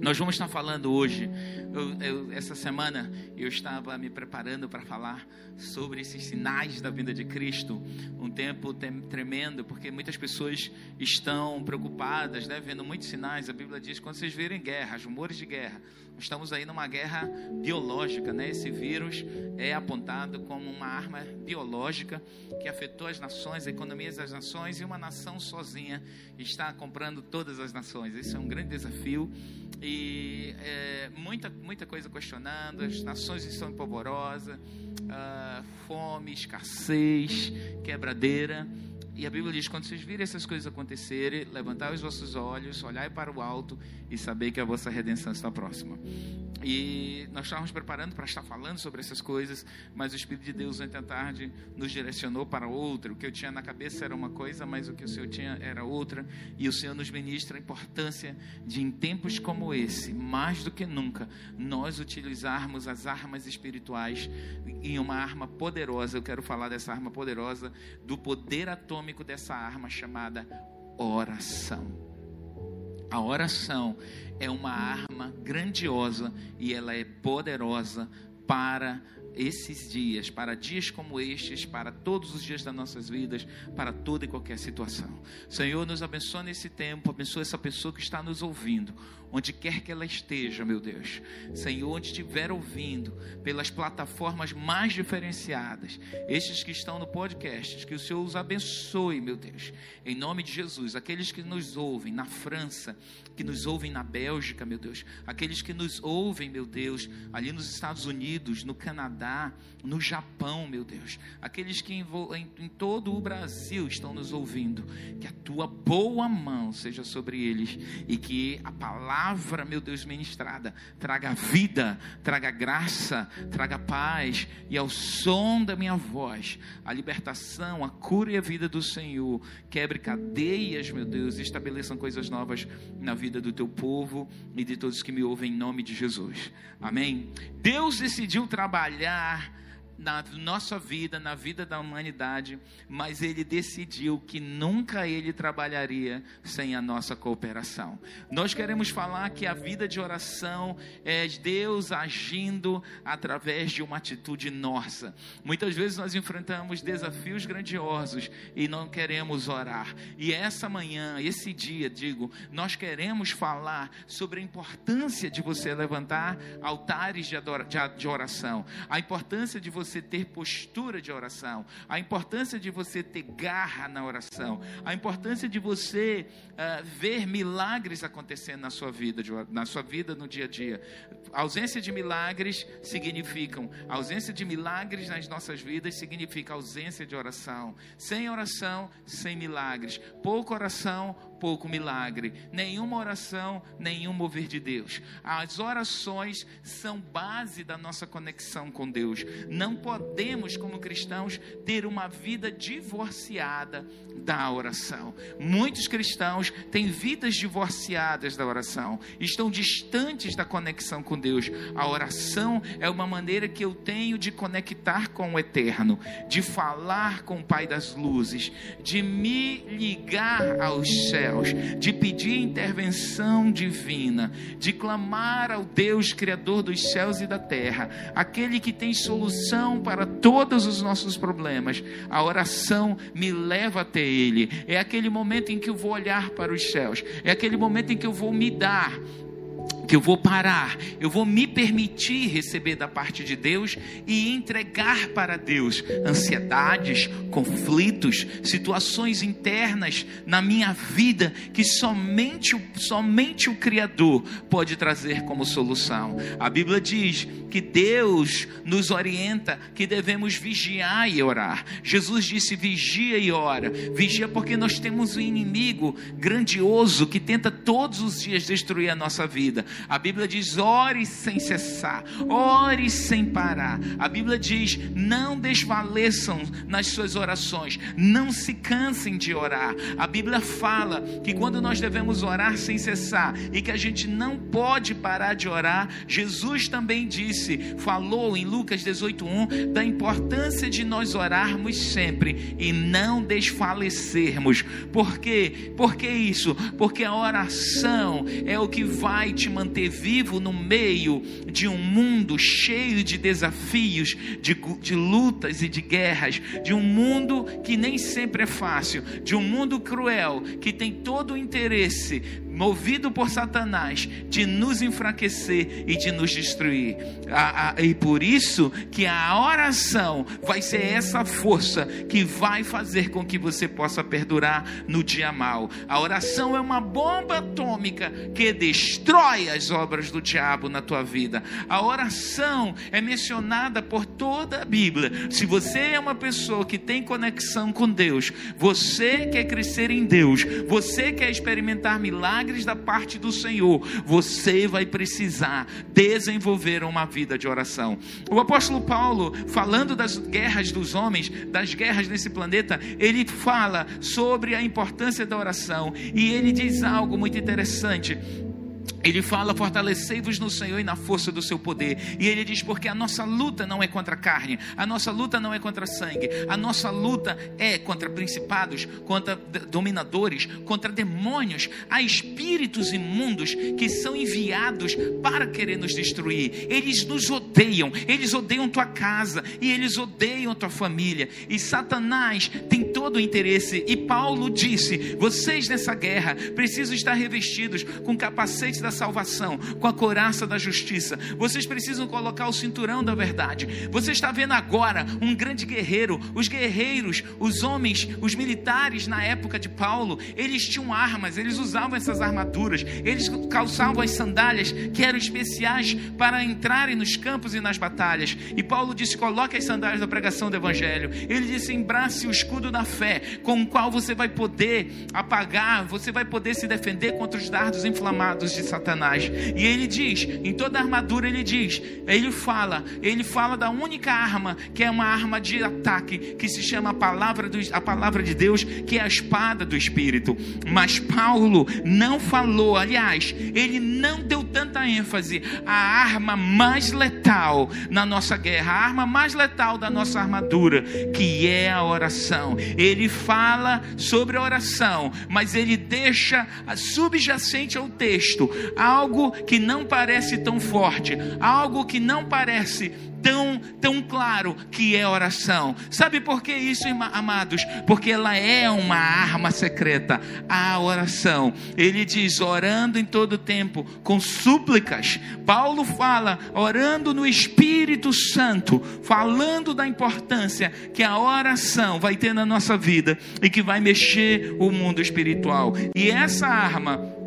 Nós vamos estar falando hoje. Eu, eu, essa semana eu estava me preparando para falar sobre esses sinais da vinda de Cristo. Um tempo tremendo, porque muitas pessoas estão preocupadas, né, vendo muitos sinais. A Bíblia diz: quando vocês virem guerra, rumores de guerra, estamos aí numa guerra biológica. Né? Esse vírus é apontado como uma arma biológica que afetou as nações, a economia das nações, e uma nação sozinha está comprando todas as nações. Isso é um grande desafio e é, muita, muita coisa questionando, as nações estão empolvorosas, uh, fome, escassez, quebradeira. E a Bíblia diz: quando vocês virem essas coisas acontecerem, levantai os vossos olhos, olhai para o alto e saber que a vossa redenção está próxima. E nós estávamos preparando para estar falando sobre essas coisas, mas o Espírito de Deus ontem à tarde nos direcionou para outra. O que eu tinha na cabeça era uma coisa, mas o que o Senhor tinha era outra. E o Senhor nos ministra a importância de, em tempos como esse, mais do que nunca, nós utilizarmos as armas espirituais em uma arma poderosa. Eu quero falar dessa arma poderosa, do poder atômico dessa arma chamada oração. A oração é uma arma grandiosa e ela é poderosa para esses dias, para dias como estes, para todos os dias das nossas vidas, para toda e qualquer situação. Senhor, nos abençoe nesse tempo, abençoe essa pessoa que está nos ouvindo onde quer que ela esteja, meu Deus. Senhor, onde estiver ouvindo, pelas plataformas mais diferenciadas, estes que estão no podcast, que o Senhor os abençoe, meu Deus. Em nome de Jesus, aqueles que nos ouvem na França, que nos ouvem na Bélgica, meu Deus, aqueles que nos ouvem, meu Deus, ali nos Estados Unidos, no Canadá, no Japão, meu Deus, aqueles que em, em, todo o Brasil estão nos ouvindo, que a tua boa mão seja sobre eles e que a palavra meu Deus, ministrada, traga vida, traga graça, traga paz, e ao som da minha voz, a libertação, a cura e a vida do Senhor, quebre cadeias, meu Deus, estabeleçam coisas novas na vida do teu povo e de todos que me ouvem em nome de Jesus. Amém? Deus decidiu trabalhar na nossa vida, na vida da humanidade, mas ele decidiu que nunca ele trabalharia sem a nossa cooperação. Nós queremos falar que a vida de oração é Deus agindo através de uma atitude nossa. Muitas vezes nós enfrentamos desafios grandiosos e não queremos orar. E essa manhã, esse dia, digo, nós queremos falar sobre a importância de você levantar altares de oração, a importância de você você ter postura de oração, a importância de você ter garra na oração, a importância de você uh, ver milagres acontecendo na sua vida, na sua vida no dia a dia. Ausência de milagres significam ausência de milagres nas nossas vidas significa ausência de oração. Sem oração, sem milagres. Pouca oração, pouco milagre. Nenhuma oração, nenhum mover de Deus. As orações são base da nossa conexão com Deus. Não podemos, como cristãos, ter uma vida divorciada da oração. Muitos cristãos têm vidas divorciadas da oração, estão distantes da conexão com Deus. A oração é uma maneira que eu tenho de conectar com o eterno, de falar com o Pai das luzes, de me ligar aos céus céus, de pedir intervenção divina, de clamar ao Deus Criador dos céus e da terra, aquele que tem solução para todos os nossos problemas. A oração me leva até Ele. É aquele momento em que eu vou olhar para os céus, é aquele momento em que eu vou me dar que eu vou parar, eu vou me permitir receber da parte de Deus e entregar para Deus ansiedades, conflitos, situações internas na minha vida que somente, somente o Criador pode trazer como solução. A Bíblia diz que Deus nos orienta que devemos vigiar e orar. Jesus disse: vigia e ora. Vigia porque nós temos um inimigo grandioso que tenta todos os dias destruir a nossa vida. A Bíblia diz: ore sem cessar, ore sem parar. A Bíblia diz: não desfaleçam nas suas orações, não se cansem de orar. A Bíblia fala que quando nós devemos orar sem cessar e que a gente não pode parar de orar, Jesus também disse, falou em Lucas 18:1 da importância de nós orarmos sempre e não desfalecermos. Por quê? Por que isso? Porque a oração é o que vai te manter manter vivo no meio de um mundo cheio de desafios, de, de lutas e de guerras, de um mundo que nem sempre é fácil, de um mundo cruel que tem todo o interesse movido por Satanás, de nos enfraquecer e de nos destruir. e por isso que a oração vai ser essa força que vai fazer com que você possa perdurar no dia mal. A oração é uma bomba atômica que destrói as obras do diabo na tua vida. A oração é mencionada por toda a Bíblia. Se você é uma pessoa que tem conexão com Deus, você quer crescer em Deus, você quer experimentar milagres milagres da parte do Senhor, você vai precisar desenvolver uma vida de oração. O apóstolo Paulo, falando das guerras dos homens, das guerras nesse planeta, ele fala sobre a importância da oração e ele diz algo muito interessante ele fala: fortalecei-vos no Senhor e na força do seu poder. E ele diz: porque a nossa luta não é contra a carne, a nossa luta não é contra sangue, a nossa luta é contra principados, contra dominadores, contra demônios, há espíritos imundos que são enviados para querer nos destruir. Eles nos odeiam, eles odeiam tua casa e eles odeiam tua família. E Satanás tem todo o interesse. E Paulo disse: vocês nessa guerra precisam estar revestidos com capacete da salvação, com a couraça da justiça. Vocês precisam colocar o cinturão da verdade. Você está vendo agora um grande guerreiro. Os guerreiros, os homens, os militares na época de Paulo, eles tinham armas, eles usavam essas armaduras, eles calçavam as sandálias que eram especiais para entrarem nos campos e nas batalhas. E Paulo disse: coloque as sandálias da pregação do evangelho. Ele disse: embrace o escudo da fé, com o qual você vai poder apagar, você vai poder se defender contra os dardos inflamados de Satanás. E ele diz, em toda a armadura ele diz, ele fala, ele fala da única arma que é uma arma de ataque, que se chama a palavra, do, a palavra de Deus, que é a espada do Espírito. Mas Paulo não falou, aliás, ele não deu tanta ênfase à arma mais letal na nossa guerra, a arma mais letal da nossa armadura, que é a oração. Ele fala sobre a oração, mas ele deixa subjacente ao texto algo que não parece tão forte, algo que não parece tão, tão claro que é oração. Sabe por que isso, amados? Porque ela é uma arma secreta, a oração. Ele diz: orando em todo tempo, com súplicas. Paulo fala, orando no Espírito Santo, falando da importância que a oração vai ter na nossa vida e que vai mexer o mundo espiritual. E essa arma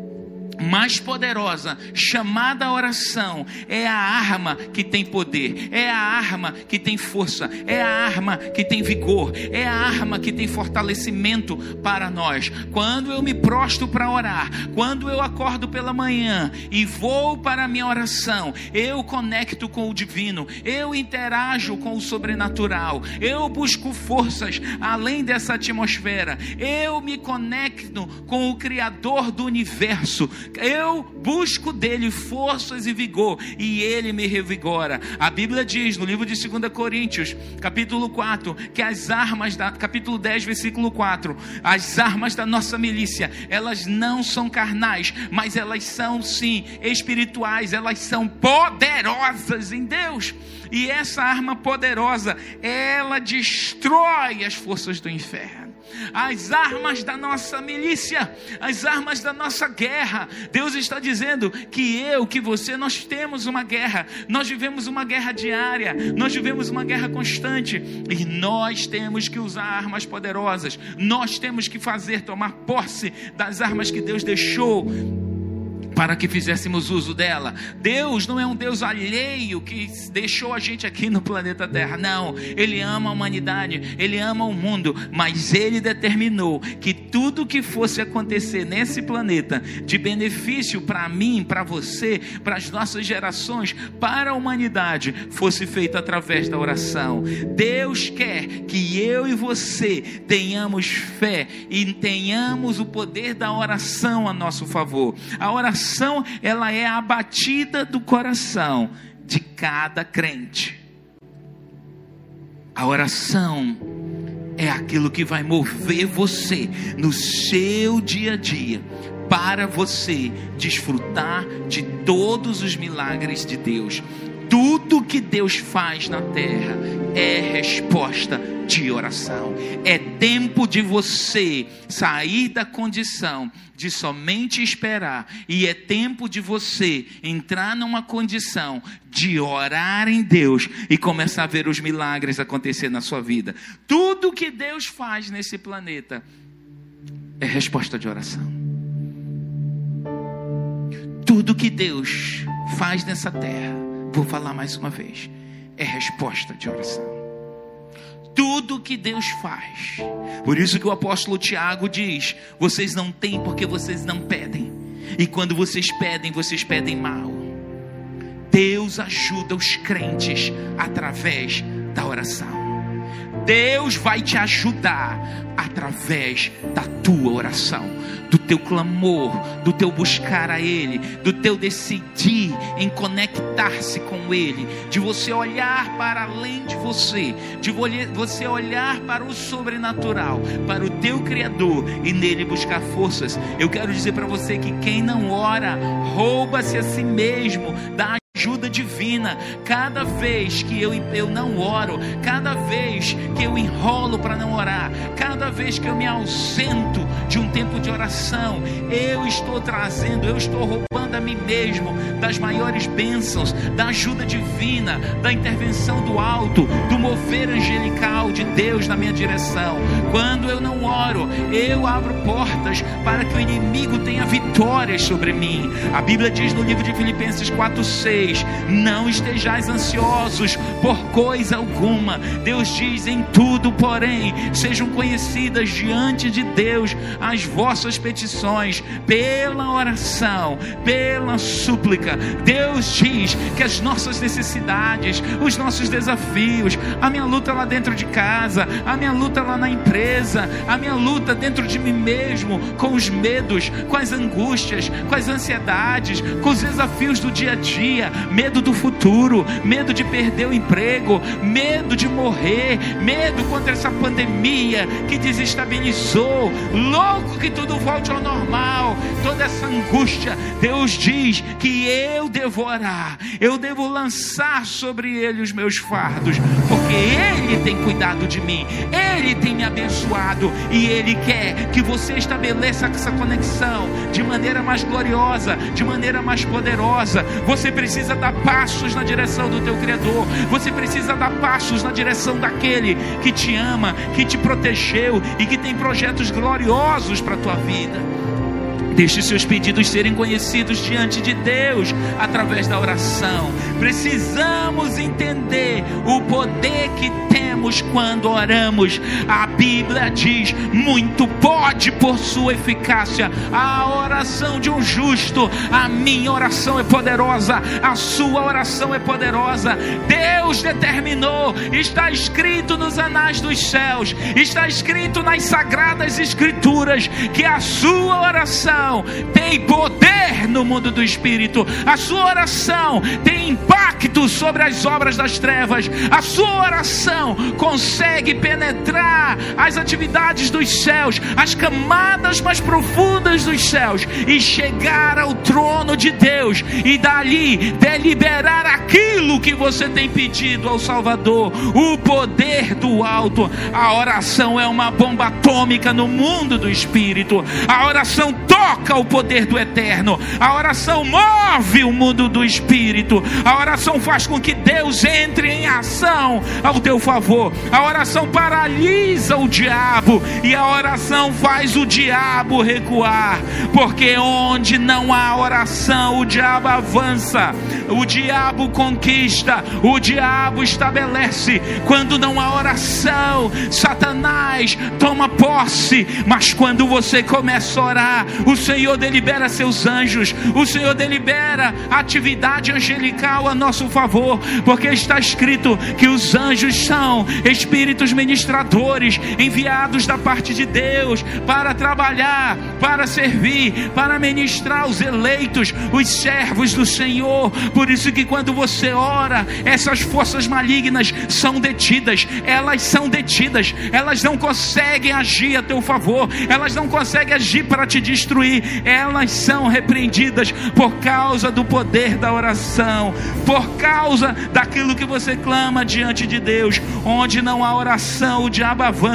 mais poderosa, chamada oração, é a arma que tem poder, é a arma que tem força, é a arma que tem vigor, é a arma que tem fortalecimento para nós. Quando eu me prostro para orar, quando eu acordo pela manhã e vou para a minha oração, eu conecto com o divino, eu interajo com o sobrenatural, eu busco forças além dessa atmosfera, eu me conecto com o Criador do universo eu busco dele forças e vigor, e ele me revigora. A Bíblia diz no livro de 2 Coríntios, capítulo 4, que as armas da capítulo 10, versículo 4, as armas da nossa milícia, elas não são carnais, mas elas são sim espirituais, elas são poderosas em Deus. E essa arma poderosa, ela destrói as forças do inferno as armas da nossa milícia, as armas da nossa guerra. Deus está dizendo que eu, que você, nós temos uma guerra, nós vivemos uma guerra diária, nós vivemos uma guerra constante. E nós temos que usar armas poderosas, nós temos que fazer, tomar posse das armas que Deus deixou para que fizéssemos uso dela. Deus não é um Deus alheio que deixou a gente aqui no planeta Terra. Não, Ele ama a humanidade, Ele ama o mundo, mas Ele determinou que tudo que fosse acontecer nesse planeta, de benefício para mim, para você, para as nossas gerações, para a humanidade, fosse feito através da oração. Deus quer que eu e você tenhamos fé e tenhamos o poder da oração a nosso favor. A oração oração, ela é a batida do coração de cada crente. A oração é aquilo que vai mover você no seu dia a dia para você desfrutar de todos os milagres de Deus. Tudo que Deus faz na terra é resposta de oração. É tempo de você sair da condição de somente esperar, e é tempo de você entrar numa condição de orar em Deus e começar a ver os milagres acontecer na sua vida. Tudo que Deus faz nesse planeta é resposta de oração. Tudo que Deus faz nessa terra, vou falar mais uma vez, é resposta de oração tudo que Deus faz. Por isso que o apóstolo Tiago diz: vocês não têm porque vocês não pedem. E quando vocês pedem, vocês pedem mal. Deus ajuda os crentes através da oração. Deus vai te ajudar através da tua oração do teu clamor, do teu buscar a Ele, do teu decidir em conectar-se com Ele, de você olhar para além de você, de você olhar para o sobrenatural, para o teu Criador e nele buscar forças. Eu quero dizer para você que quem não ora, rouba-se a si mesmo da ajuda divina. Cada vez que eu, eu não oro, cada vez que eu enrolo para não orar, cada vez que eu me ausento de um tempo de oração, eu estou trazendo, eu estou roubando a mim mesmo das maiores bênçãos, da ajuda divina, da intervenção do alto, do mover angelical de Deus na minha direção. Quando eu não oro, eu abro portas para que o inimigo tenha vitórias sobre mim. A Bíblia diz no livro de Filipenses 4:6 não estejais ansiosos por coisa alguma. Deus diz em tudo, porém, sejam conhecidas diante de Deus as vossas petições pela oração, pela súplica. Deus diz que as nossas necessidades, os nossos desafios, a minha luta lá dentro de casa, a minha luta lá na empresa, a minha luta dentro de mim mesmo, com os medos, com as angústias, com as ansiedades, com os desafios do dia a dia, medo do futuro, medo de perder o emprego, medo de morrer, medo contra essa pandemia que desestabilizou, louco que tudo volte ao normal, toda essa angústia. Deus diz que eu devo orar, eu devo lançar sobre ele os meus fardos, porque ele tem cuidado de mim, ele tem me abençoado e ele quer que você estabeleça essa conexão de maneira mais gloriosa, de maneira mais poderosa. Você precisa precisa dar passos na direção do teu Criador. Você precisa dar passos na direção daquele que te ama, que te protegeu e que tem projetos gloriosos para a tua vida. Deixe seus pedidos serem conhecidos diante de Deus através da oração. Precisamos entender o poder que temos quando oramos. A Bíblia diz: muito pode por sua eficácia a oração de um justo. A minha oração é poderosa, a sua oração é poderosa. Deus determinou, está escrito nos anais dos céus, está escrito nas sagradas escrituras que a sua oração tem poder no mundo do espírito, a sua oração tem impacto sobre as obras das trevas, a sua oração consegue penetrar as atividades dos céus, as camadas mais profundas dos céus e chegar ao trono de Deus e dali deliberar aquilo que você tem pedido ao Salvador, o poder do alto. A oração é uma bomba atômica no mundo do espírito. A oração toca o poder do eterno. A oração move o mundo do espírito. A oração faz com que Deus entre em ação ao teu favor. A oração paralisa o diabo e a oração faz o diabo recuar. Porque onde não há oração, o diabo avança, o diabo conquista, o diabo estabelece. Quando não há oração, Satanás toma posse. Mas quando você começa a orar, o Senhor delibera seus anjos, o Senhor delibera atividade angelical a nosso favor, porque está escrito que os anjos são espíritos ministradores enviados da parte de Deus para trabalhar, para servir, para ministrar os eleitos, os servos do Senhor. Por isso que quando você ora, essas forças malignas são detidas, elas são detidas, elas não conseguem agir a teu favor, elas não conseguem agir para te destruir, elas são repreendidas por causa do poder da oração, por causa daquilo que você clama diante de Deus. Onde não há oração, o diabo avança.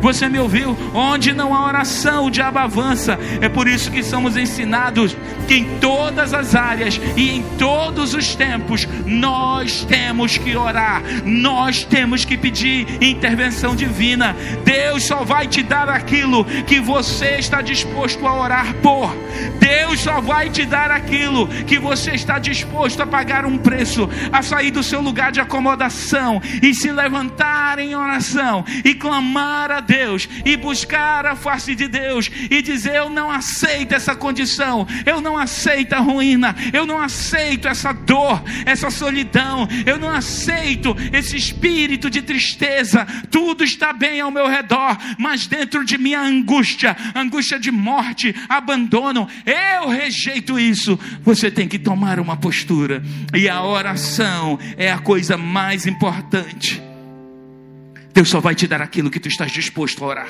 Você me ouviu? Onde não há oração, o diabo avança. É por isso que somos ensinados que em todas as áreas e em todos os tempos nós temos que orar, nós temos que pedir intervenção divina. Deus só vai te dar aquilo que você está disposto a orar por. Deus só vai te dar aquilo que você está disposto a pagar um preço, a sair do seu lugar de acomodação e se levantar em oração e clamar a Deus e buscar a face de Deus e dizer: Eu não aceito essa condição, eu não aceito a ruína, eu não aceito essa dor, essa solidão, eu não aceito esse espírito de tristeza. Tudo está bem ao meu redor, mas dentro de mim a angústia, angústia de morte, abandono. Eu rejeito isso. Você tem que tomar uma postura, e a oração é a coisa mais importante. Deus só vai te dar aquilo que tu estás disposto a orar.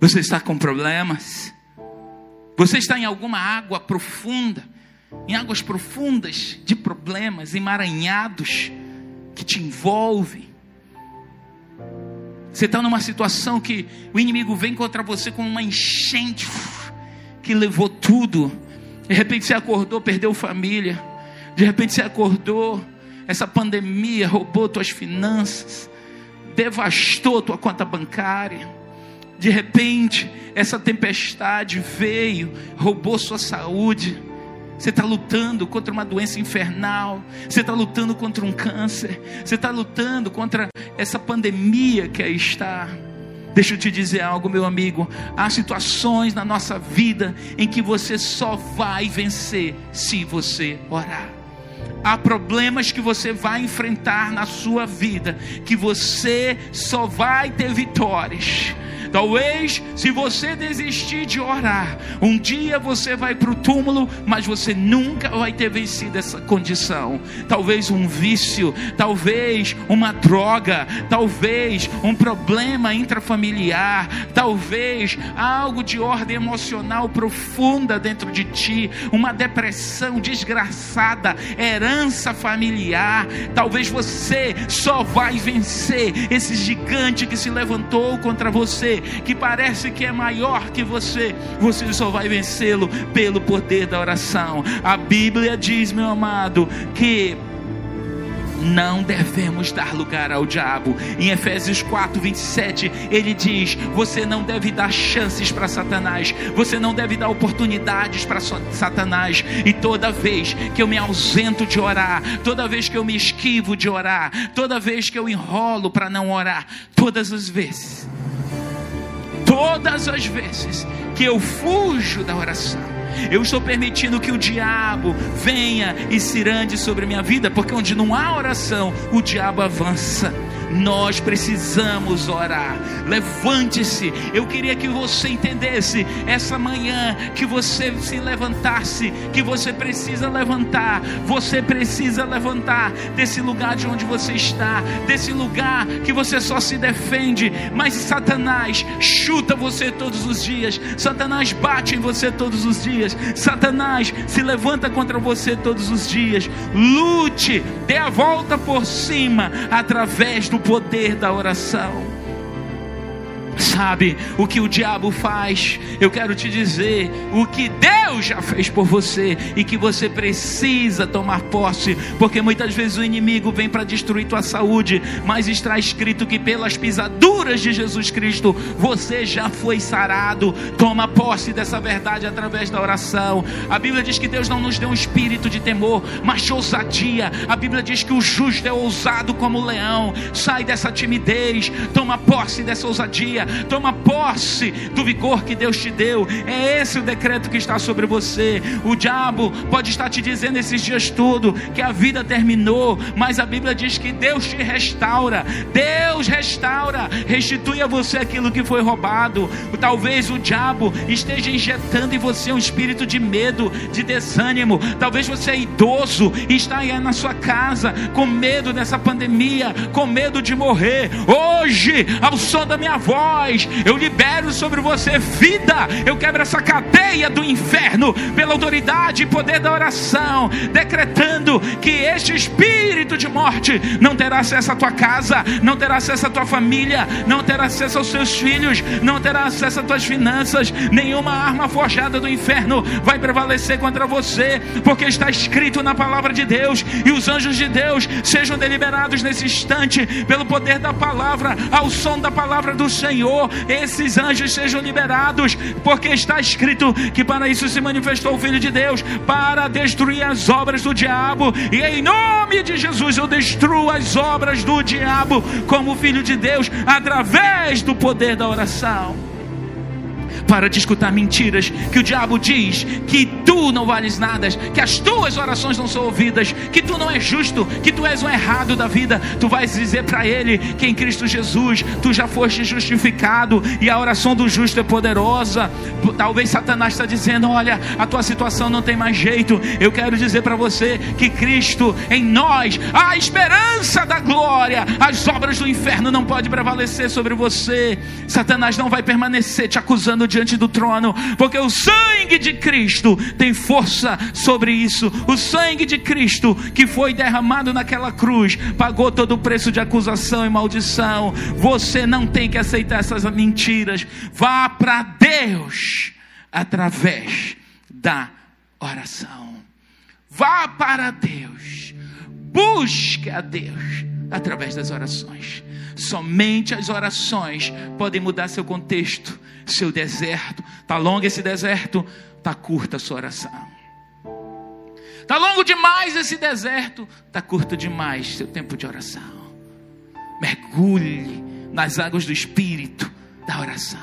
Você está com problemas? Você está em alguma água profunda? Em águas profundas de problemas, emaranhados que te envolvem? Você está numa situação que o inimigo vem contra você com uma enchente que levou tudo. De repente você acordou, perdeu família. De repente você acordou, essa pandemia roubou tuas finanças, devastou tua conta bancária. De repente, essa tempestade veio, roubou sua saúde. Você está lutando contra uma doença infernal. Você está lutando contra um câncer. Você está lutando contra essa pandemia que aí está. Deixa eu te dizer algo, meu amigo. Há situações na nossa vida em que você só vai vencer se você orar. Há problemas que você vai enfrentar na sua vida que você só vai ter vitórias Talvez, se você desistir de orar, um dia você vai para o túmulo, mas você nunca vai ter vencido essa condição. Talvez um vício, talvez uma droga, talvez um problema intrafamiliar, talvez algo de ordem emocional profunda dentro de ti, uma depressão desgraçada, herança familiar. Talvez você só vai vencer esse gigante que se levantou contra você que parece que é maior que você, você só vai vencê-lo pelo poder da oração. A Bíblia diz, meu amado, que não devemos dar lugar ao diabo. Em Efésios 4, 27, ele diz: Você não deve dar chances para Satanás, você não deve dar oportunidades para Satanás. E toda vez que eu me ausento de orar, toda vez que eu me esquivo de orar, toda vez que eu enrolo para não orar, todas as vezes todas as vezes que eu fujo da oração, eu estou permitindo que o diabo venha e cirande sobre a minha vida, porque onde não há oração, o diabo avança. Nós precisamos orar. Levante-se. Eu queria que você entendesse essa manhã que você se levantasse, que você precisa levantar. Você precisa levantar desse lugar de onde você está, desse lugar que você só se defende, mas Satanás chuta você todos os dias. Satanás bate em você todos os dias. Satanás se levanta contra você todos os dias. Lute, dê a volta por cima através do poder da oração. Sabe o que o diabo faz? Eu quero te dizer o que Deus já fez por você e que você precisa tomar posse, porque muitas vezes o inimigo vem para destruir tua saúde, mas está escrito que pelas pisaduras de Jesus Cristo você já foi sarado. Toma posse dessa verdade através da oração. A Bíblia diz que Deus não nos deu um espírito de temor, mas de ousadia. A Bíblia diz que o justo é ousado como o leão. Sai dessa timidez, toma posse dessa ousadia Toma posse do vigor que Deus te deu. É esse o decreto que está sobre você. O diabo pode estar te dizendo esses dias tudo que a vida terminou, mas a Bíblia diz que Deus te restaura. Deus restaura, restitui a você aquilo que foi roubado. Talvez o diabo esteja injetando em você um espírito de medo, de desânimo. Talvez você é idoso e está aí na sua casa com medo dessa pandemia, com medo de morrer. Hoje, ao som da minha voz, eu libero sobre você vida. Eu quebro essa cadeia do inferno pela autoridade e poder da oração, decretando que este espírito de morte não terá acesso à tua casa, não terá acesso à tua família, não terá acesso aos seus filhos, não terá acesso às tuas finanças. Nenhuma arma forjada do inferno vai prevalecer contra você, porque está escrito na palavra de Deus e os anjos de Deus sejam deliberados nesse instante pelo poder da palavra, ao som da palavra do Senhor. Esses anjos sejam liberados, porque está escrito que para isso se manifestou o Filho de Deus para destruir as obras do diabo, e em nome de Jesus eu destruo as obras do diabo como Filho de Deus através do poder da oração. Para de escutar mentiras que o diabo diz que tu não vales nada, que as tuas orações não são ouvidas, que tu não és justo, que tu és um errado da vida. Tu vais dizer para ele que em Cristo Jesus tu já foste justificado e a oração do justo é poderosa. Talvez Satanás está dizendo: Olha, a tua situação não tem mais jeito. Eu quero dizer para você que Cristo em nós, a esperança da glória, as obras do inferno não podem prevalecer sobre você. Satanás não vai permanecer te acusando diante do trono, porque o sangue de Cristo tem força sobre isso. O sangue de Cristo que foi derramado naquela cruz pagou todo o preço de acusação e maldição. Você não tem que aceitar essas mentiras. Vá para Deus através da oração. Vá para Deus. Busque a Deus através das orações. Somente as orações podem mudar seu contexto, seu deserto. Está longo esse deserto, está curta a sua oração. Está longo demais esse deserto, está curto demais seu tempo de oração. Mergulhe nas águas do Espírito da oração.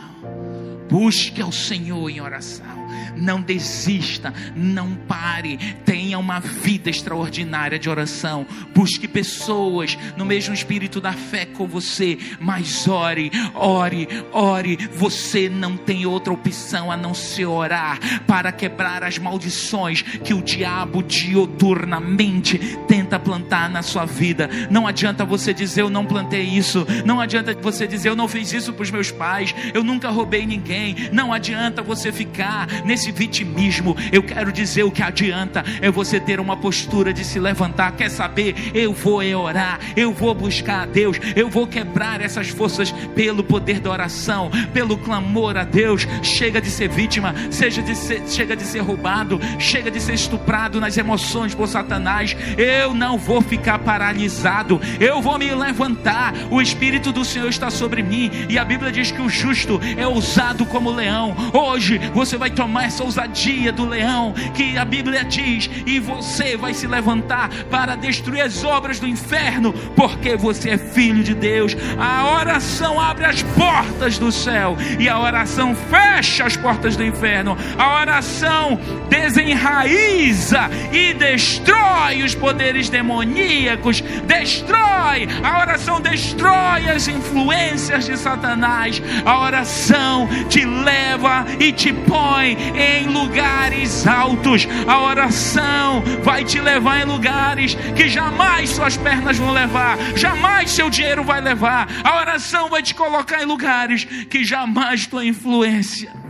Busque ao Senhor em oração não desista, não pare, tenha uma vida extraordinária de oração. Busque pessoas no mesmo espírito da fé com você, mas ore, ore, ore. Você não tem outra opção a não se orar para quebrar as maldições que o diabo dioturnamente tenta plantar na sua vida. Não adianta você dizer eu não plantei isso, não adianta você dizer eu não fiz isso para os meus pais, eu nunca roubei ninguém. Não adianta você ficar nesse vitimismo. Eu quero dizer o que adianta é você ter uma postura de se levantar. Quer saber? Eu vou orar, eu vou buscar a Deus, eu vou quebrar essas forças pelo poder da oração, pelo clamor a Deus. Chega de ser vítima, seja de ser, chega de ser roubado, chega de ser estuprado nas emoções por Satanás. Eu não vou ficar paralisado, eu vou me levantar. O Espírito do Senhor está sobre mim e a Bíblia diz que o justo é ousado como leão. Hoje você vai tomar essa ousadia do leão que a Bíblia diz, e você vai se levantar para destruir as obras do inferno, porque você é filho de Deus. A oração abre as portas do céu e a oração fecha as portas do inferno. A oração desenraiza e destrói os poderes demoníacos, destrói, a oração destrói as influências de Satanás. A oração te leva e te põe em lugares altos. A oração vai te levar em lugares que jamais suas pernas vão levar, jamais seu dinheiro vai levar. A oração vai te colocar em lugares que jamais tua influência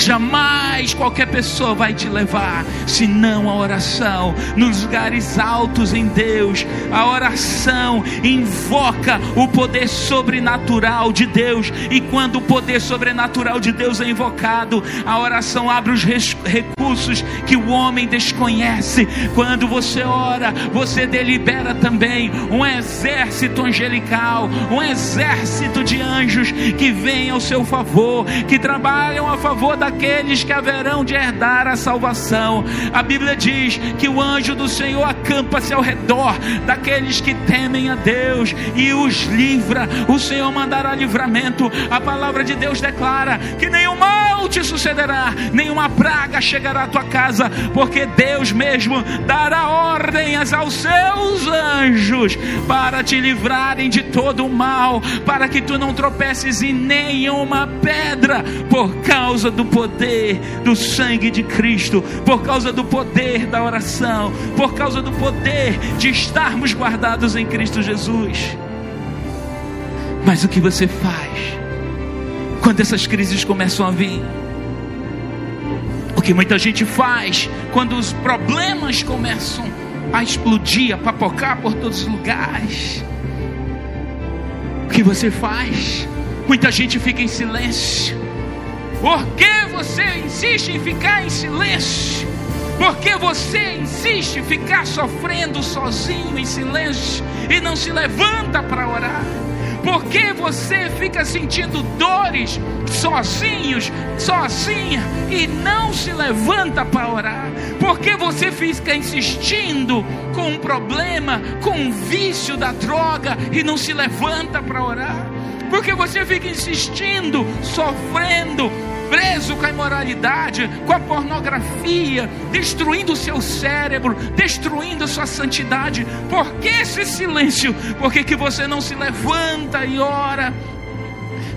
Jamais qualquer pessoa vai te levar, senão a oração, nos lugares altos em Deus. A oração invoca o poder sobrenatural de Deus, e quando o poder sobrenatural de Deus é invocado, a oração abre os recursos que o homem desconhece. Quando você ora, você delibera também um exército angelical, um exército de anjos que vem ao seu favor, que trabalham a favor da daqueles que haverão de herdar a salvação. A Bíblia diz que o anjo do Senhor acampa-se ao redor daqueles que temem a Deus e os livra. O Senhor mandará livramento. A palavra de Deus declara que nenhum mal te sucederá, nenhuma praga chegará à tua casa, porque Deus mesmo dará ordens aos seus anjos para te livrarem de todo o mal, para que tu não tropeces em nenhuma pedra, por causa do poder do sangue de Cristo, por causa do poder da oração, por causa do poder de estarmos guardados em Cristo Jesus. Mas o que você faz quando essas crises começam a vir? O que muita gente faz quando os problemas começam a explodir, a papocar por todos os lugares? O que você faz? Muita gente fica em silêncio. Por que você insiste em ficar em silêncio? Por que você insiste em ficar sofrendo sozinho em silêncio e não se levanta para orar? Por que você fica sentindo dores sozinhos, sozinha e não se levanta para orar? Por que você fica insistindo com um problema, com um vício da droga e não se levanta para orar? Porque você fica insistindo, sofrendo, preso com a imoralidade, com a pornografia, destruindo o seu cérebro, destruindo a sua santidade. Por que esse silêncio? Por que, que você não se levanta e ora?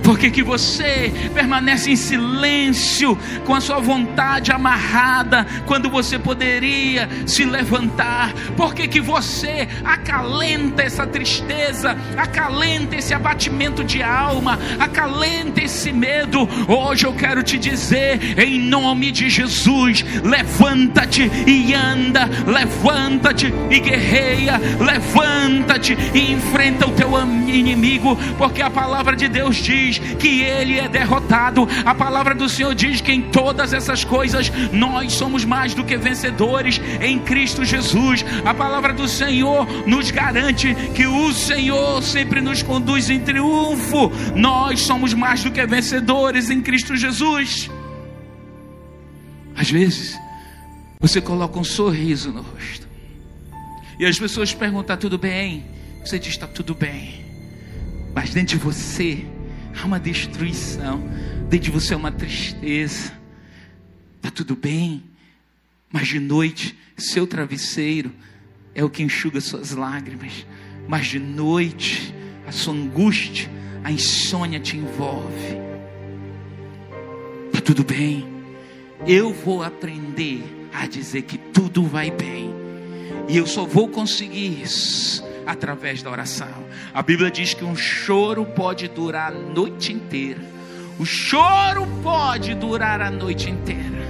Por que, você permanece em silêncio, com a sua vontade amarrada, quando você poderia se levantar? Por que, que você acalenta essa tristeza, acalenta esse abatimento de alma, acalenta esse medo? Hoje eu quero te dizer, em nome de Jesus, levanta-te e anda, levanta-te e guerreia, levanta-te e enfrenta o teu inimigo, porque a palavra de Deus diz que ele é derrotado. A palavra do Senhor diz que em todas essas coisas nós somos mais do que vencedores em Cristo Jesus. A palavra do Senhor nos garante que o Senhor sempre nos conduz em triunfo. Nós somos mais do que vencedores em Cristo Jesus. Às vezes, você coloca um sorriso no rosto. E as pessoas perguntam: tudo bem? Você diz: está tudo bem. Mas dentro de você há uma destruição, dentro de você há uma tristeza. Está tudo bem, mas de noite, seu travesseiro é o que enxuga suas lágrimas. Mas de noite, a sua angústia, a insônia te envolve. Está tudo bem. Eu vou aprender a dizer que tudo vai bem. E eu só vou conseguir isso através da oração. A Bíblia diz que um choro pode durar a noite inteira. O choro pode durar a noite inteira.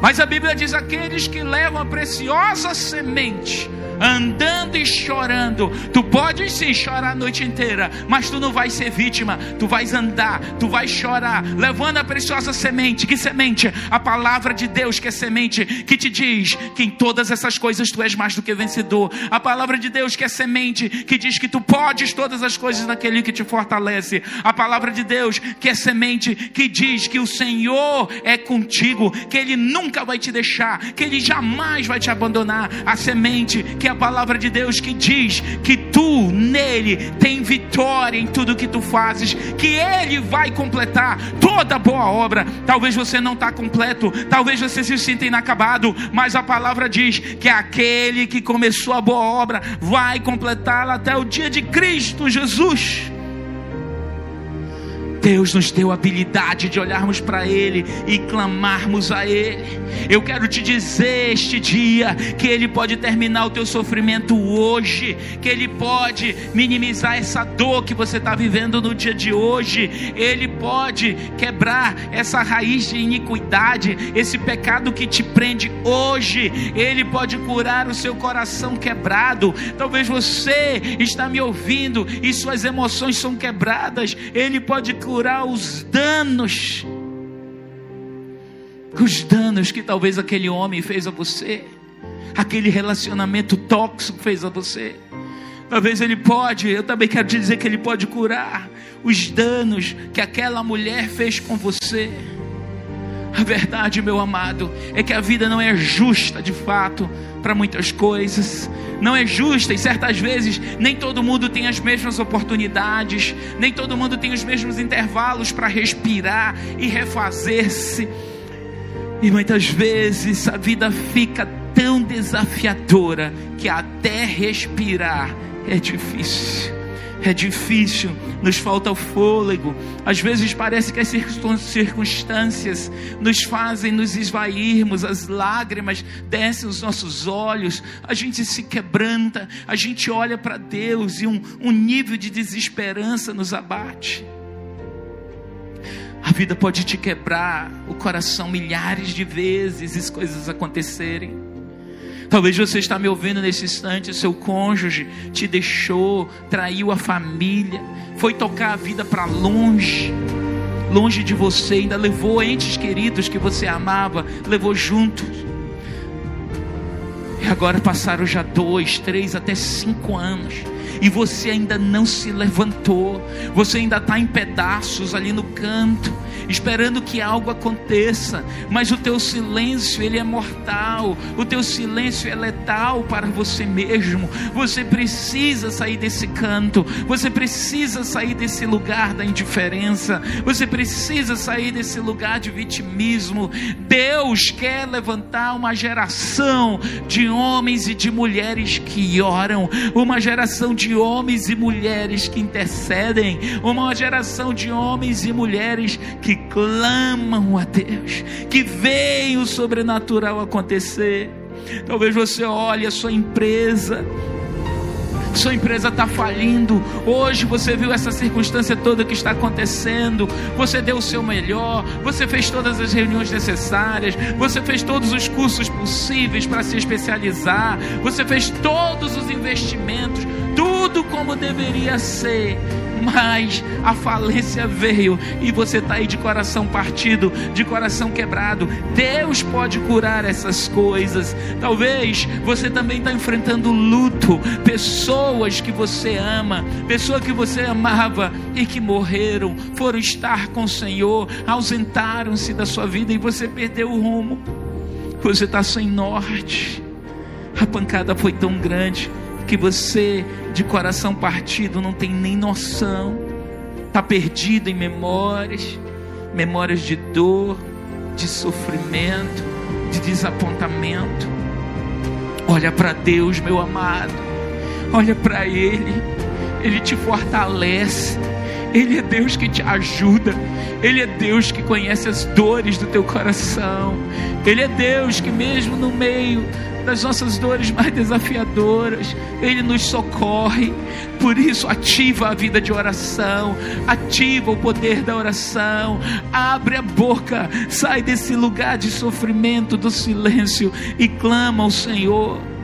Mas a Bíblia diz: aqueles que levam a preciosa semente andando e chorando. Tu podes sim chorar a noite inteira, mas tu não vais ser vítima. Tu vais andar, tu vais chorar, levando a preciosa semente. Que semente? A palavra de Deus, que é semente, que te diz que em todas essas coisas tu és mais do que vencedor. A palavra de Deus, que é semente, que diz que tu podes todas as coisas naquele que te fortalece. A palavra de Deus, que é semente, que diz que o Senhor é contigo, que Ele nunca vai te deixar, que Ele jamais vai te abandonar. A semente, que é a palavra de Deus, que diz que tu nele tem vitória em tudo que tu fazes, que Ele vai completar toda boa obra. Talvez você não está completo, talvez você se sinta inacabado, mas a palavra diz que aquele que começou a boa obra vai completá-la até o dia de Cristo Jesus. Deus nos deu a habilidade de olharmos para Ele e clamarmos a Ele. Eu quero te dizer este dia que Ele pode terminar o teu sofrimento hoje, que Ele pode minimizar essa dor que você está vivendo no dia de hoje, Ele pode quebrar essa raiz de iniquidade, esse pecado que te prende hoje, Ele pode curar o seu coração quebrado. Talvez você está me ouvindo e suas emoções são quebradas, Ele pode curar os danos, os danos que talvez aquele homem fez a você, aquele relacionamento tóxico fez a você. Talvez ele pode, eu também quero te dizer que ele pode curar os danos que aquela mulher fez com você. A verdade, meu amado, é que a vida não é justa de fato para muitas coisas. Não é justa e certas vezes nem todo mundo tem as mesmas oportunidades, nem todo mundo tem os mesmos intervalos para respirar e refazer-se. E muitas vezes a vida fica tão desafiadora que até respirar é difícil é difícil, nos falta o fôlego. Às vezes parece que as circunstâncias nos fazem nos esvairmos, as lágrimas descem os nossos olhos, a gente se quebranta, a gente olha para Deus e um, um nível de desesperança nos abate. A vida pode te quebrar o coração milhares de vezes, as coisas acontecerem. Talvez você está me ouvindo nesse instante, seu cônjuge te deixou, traiu a família, foi tocar a vida para longe, longe de você, ainda levou entes queridos que você amava, levou juntos. E agora passaram já dois, três, até cinco anos e você ainda não se levantou, você ainda está em pedaços ali no canto, esperando que algo aconteça, mas o teu silêncio ele é mortal, o teu silêncio é letal para você mesmo. Você precisa sair desse canto, você precisa sair desse lugar da indiferença, você precisa sair desse lugar de vitimismo. Deus quer levantar uma geração de homens e de mulheres que oram, uma geração de homens e mulheres que intercedem, uma geração de homens e mulheres que clamam a Deus, que veem o sobrenatural acontecer. Talvez você olhe a sua empresa, sua empresa está falindo. Hoje você viu essa circunstância toda que está acontecendo. Você deu o seu melhor. Você fez todas as reuniões necessárias. Você fez todos os cursos possíveis para se especializar. Você fez todos os investimentos. Tudo como deveria ser mas a falência veio e você está aí de coração partido, de coração quebrado. Deus pode curar essas coisas. Talvez você também está enfrentando luto, pessoas que você ama, pessoas que você amava e que morreram, foram estar com o Senhor, ausentaram-se da sua vida e você perdeu o rumo. Você está sem norte. A pancada foi tão grande que você, de coração partido, não tem nem noção, está perdido em memórias, memórias de dor, de sofrimento, de desapontamento. Olha para Deus, meu amado, olha para Ele, Ele te fortalece. Ele é Deus que te ajuda. Ele é Deus que conhece as dores do teu coração. Ele é Deus que, mesmo no meio das nossas dores mais desafiadoras, Ele nos socorre. Por isso, ativa a vida de oração, ativa o poder da oração, abre a boca, sai desse lugar de sofrimento, do silêncio e clama ao Senhor.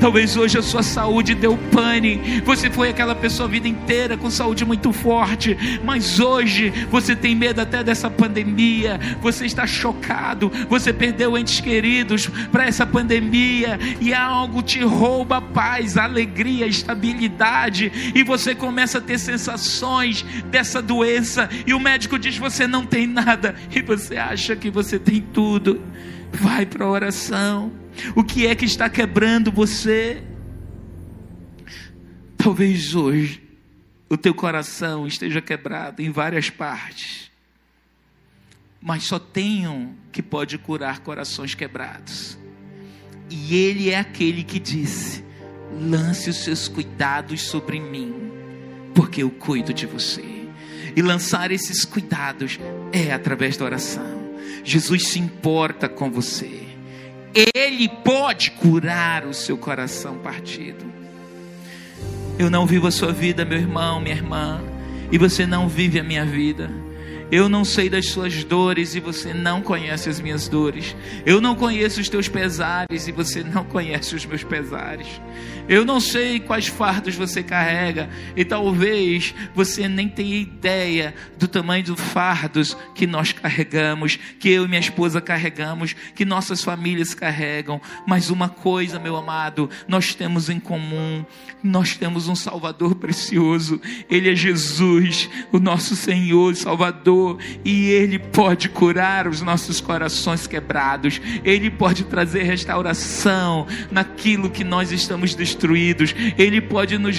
Talvez hoje a sua saúde deu pane. Você foi aquela pessoa a vida inteira com saúde muito forte, mas hoje você tem medo até dessa pandemia. Você está chocado. Você perdeu entes queridos para essa pandemia e algo te rouba a paz, a alegria, a estabilidade e você começa a ter sensações dessa doença e o médico diz você não tem nada e você acha que você tem tudo. Vai para a oração o que é que está quebrando você? Talvez hoje o teu coração esteja quebrado em várias partes, mas só tem um que pode curar corações quebrados, e Ele é aquele que disse: lance os seus cuidados sobre mim, porque eu cuido de você. E lançar esses cuidados é através da oração. Jesus se importa com você. Ele pode curar o seu coração partido. Eu não vivo a sua vida, meu irmão, minha irmã, e você não vive a minha vida. Eu não sei das suas dores e você não conhece as minhas dores. Eu não conheço os teus pesares e você não conhece os meus pesares. Eu não sei quais fardos você carrega e talvez você nem tenha ideia do tamanho dos fardos que nós carregamos, que eu e minha esposa carregamos, que nossas famílias carregam. Mas uma coisa, meu amado, nós temos em comum: nós temos um Salvador precioso. Ele é Jesus, o nosso Senhor, Salvador Senhor e Ele pode curar os nossos corações quebrados, Ele pode trazer restauração naquilo que nós estamos destruídos, Ele pode nos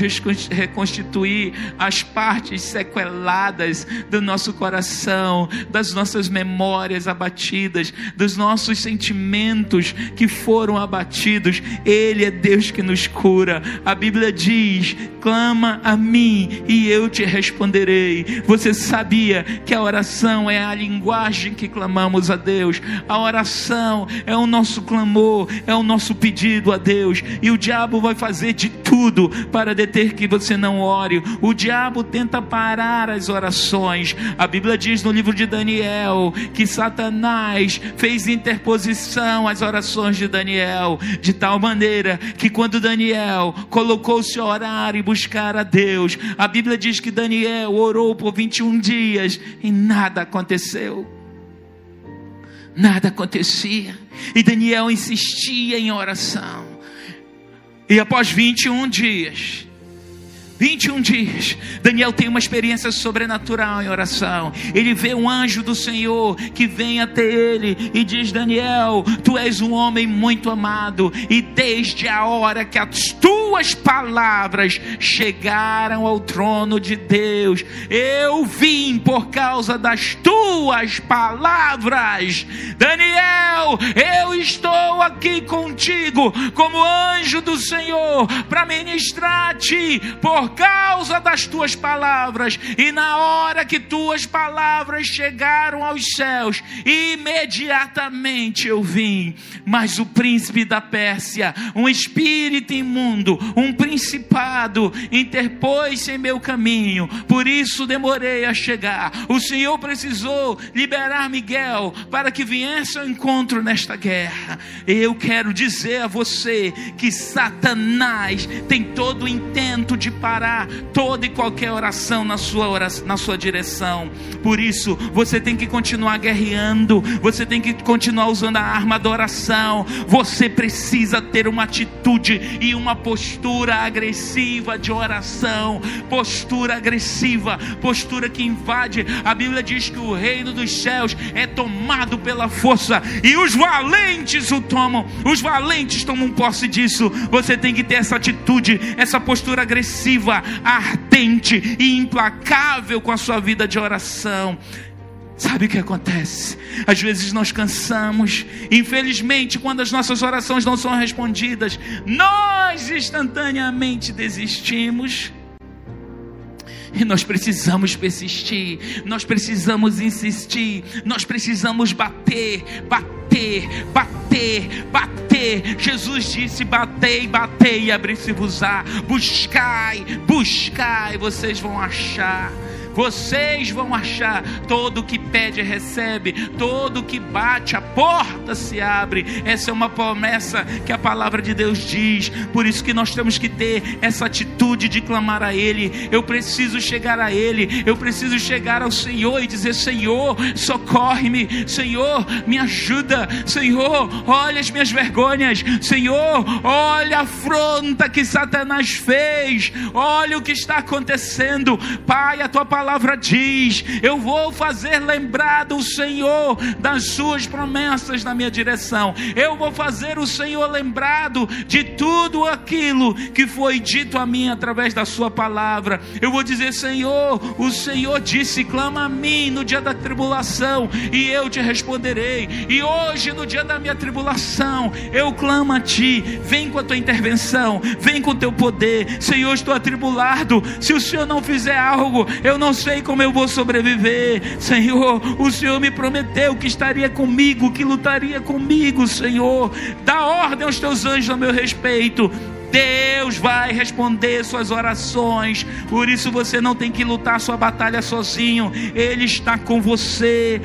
reconstituir as partes sequeladas do nosso coração, das nossas memórias abatidas, dos nossos sentimentos que foram abatidos. Ele é Deus que nos cura. A Bíblia diz: clama a mim e eu te responderei. Você sabia que a oração é a linguagem que clamamos a Deus? A oração é o nosso clamor, é o nosso pedido a Deus. E o diabo vai fazer de tudo para deter que você não ore. O diabo tenta parar as orações. A Bíblia diz no livro de Daniel que Satanás fez interposição às orações de Daniel, de tal maneira que quando Daniel colocou-se a orar e buscar a Deus, a Bíblia diz que Daniel orou por 21 dias e nada aconteceu. Nada acontecia. E Daniel insistia em oração. E após 21 dias, 21 dias, Daniel tem uma experiência sobrenatural em oração. Ele vê um anjo do Senhor que vem até ele e diz: Daniel, tu és um homem muito amado, e desde a hora que as tuas palavras chegaram ao trono de Deus, eu vim por causa das tuas palavras. Daniel, eu estou aqui contigo como anjo do Senhor para ministrar-te por por causa das tuas palavras. E na hora que tuas palavras chegaram aos céus, imediatamente eu vim. Mas o príncipe da Pérsia, um espírito imundo, um principado, interpôs-se em meu caminho. Por isso demorei a chegar. O Senhor precisou liberar Miguel para que viesse ao encontro nesta guerra. Eu quero dizer a você que Satanás tem todo o intento de parar toda e qualquer oração na sua, oração, na sua direção. Por isso, você tem que continuar guerreando, você tem que continuar usando a arma da oração. Você precisa ter uma atitude e uma postura agressiva de oração, postura agressiva, postura que invade. A Bíblia diz que o reino dos céus é tomado pela força e os valentes o tomam. Os valentes tomam posse disso. Você tem que ter essa atitude, essa postura agressiva ardente e implacável com a sua vida de oração. Sabe o que acontece? Às vezes nós cansamos, infelizmente, quando as nossas orações não são respondidas, nós instantaneamente desistimos. E nós precisamos persistir, nós precisamos insistir, nós precisamos bater, bater, bater, bater. Jesus disse: batei, batei e abri-se-vos-á. Buscai, buscai, vocês vão achar. Vocês vão achar todo que pede recebe, todo que bate a porta se abre. Essa é uma promessa que a palavra de Deus diz. Por isso que nós temos que ter essa atitude de clamar a ele. Eu preciso chegar a ele, eu preciso chegar ao Senhor e dizer: Senhor, socorre-me, Senhor, me ajuda, Senhor, olha as minhas vergonhas, Senhor, olha a afronta que Satanás fez, olha o que está acontecendo, Pai, a tua palavra palavra diz: Eu vou fazer lembrar do Senhor das suas promessas na minha direção. Eu vou fazer o Senhor lembrado de tudo aquilo que foi dito a mim através da sua palavra. Eu vou dizer: Senhor, o Senhor disse: clama a mim no dia da tribulação e eu te responderei. E hoje, no dia da minha tribulação, eu clamo a ti. Vem com a tua intervenção, vem com o teu poder. Senhor, estou atribulado. Se o Senhor não fizer algo, eu não sei como eu vou sobreviver. Senhor, o Senhor me prometeu que estaria comigo, que lutaria comigo, Senhor. Dá ordem aos teus anjos a meu respeito. Deus vai responder suas orações. Por isso você não tem que lutar sua batalha sozinho. Ele está com você.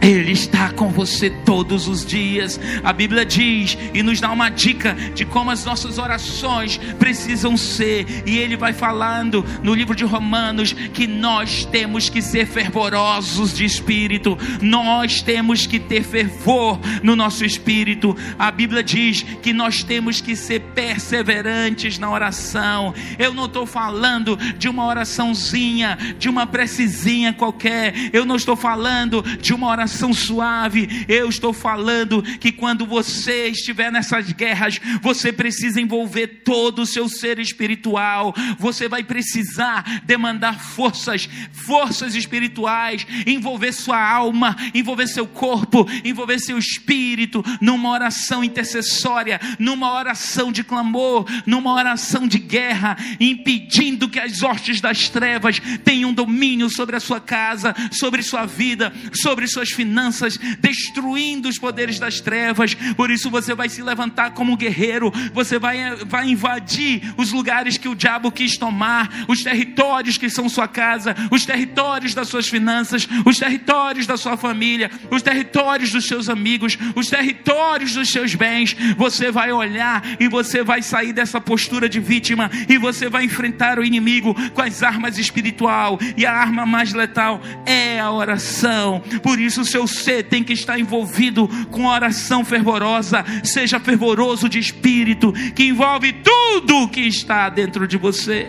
Ele está com você todos os dias. A Bíblia diz e nos dá uma dica de como as nossas orações precisam ser. E ele vai falando no livro de Romanos que nós temos que ser fervorosos de espírito. Nós temos que ter fervor no nosso espírito. A Bíblia diz que nós temos que ser perseverantes na oração. Eu não estou falando de uma oraçãozinha, de uma precisinha qualquer. Eu não estou falando de uma oração oração suave. Eu estou falando que quando você estiver nessas guerras, você precisa envolver todo o seu ser espiritual. Você vai precisar demandar forças, forças espirituais, envolver sua alma, envolver seu corpo, envolver seu espírito numa oração intercessória, numa oração de clamor, numa oração de guerra, impedindo que as hostes das trevas tenham domínio sobre a sua casa, sobre sua vida, sobre suas finanças, destruindo os poderes das trevas. Por isso você vai se levantar como guerreiro, você vai, vai invadir os lugares que o diabo quis tomar, os territórios que são sua casa, os territórios das suas finanças, os territórios da sua família, os territórios dos seus amigos, os territórios dos seus bens. Você vai olhar e você vai sair dessa postura de vítima e você vai enfrentar o inimigo com as armas espiritual e a arma mais letal é a oração. Por isso seu ser tem que estar envolvido com oração fervorosa. Seja fervoroso de espírito, que envolve tudo que está dentro de você.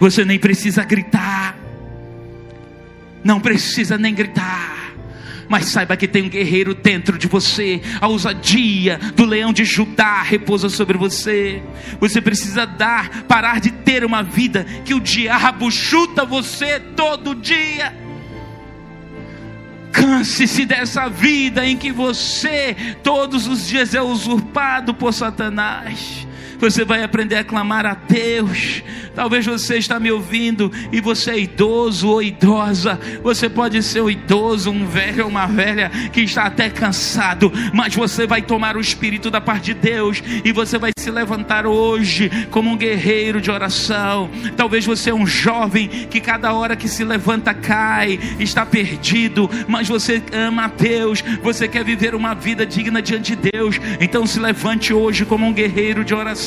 Você nem precisa gritar, não precisa nem gritar mas saiba que tem um guerreiro dentro de você. A ousadia do leão de Judá repousa sobre você. Você precisa dar, parar de ter uma vida que o diabo chuta você todo dia. Canse-se dessa vida em que você todos os dias é usurpado por Satanás. Você vai aprender a clamar a Deus. Talvez você está me ouvindo e você é idoso ou idosa. Você pode ser um idoso, um velho ou uma velha que está até cansado, mas você vai tomar o espírito da parte de Deus e você vai se levantar hoje como um guerreiro de oração. Talvez você é um jovem que cada hora que se levanta cai, está perdido, mas você ama a Deus, você quer viver uma vida digna diante de Deus. Então se levante hoje como um guerreiro de oração.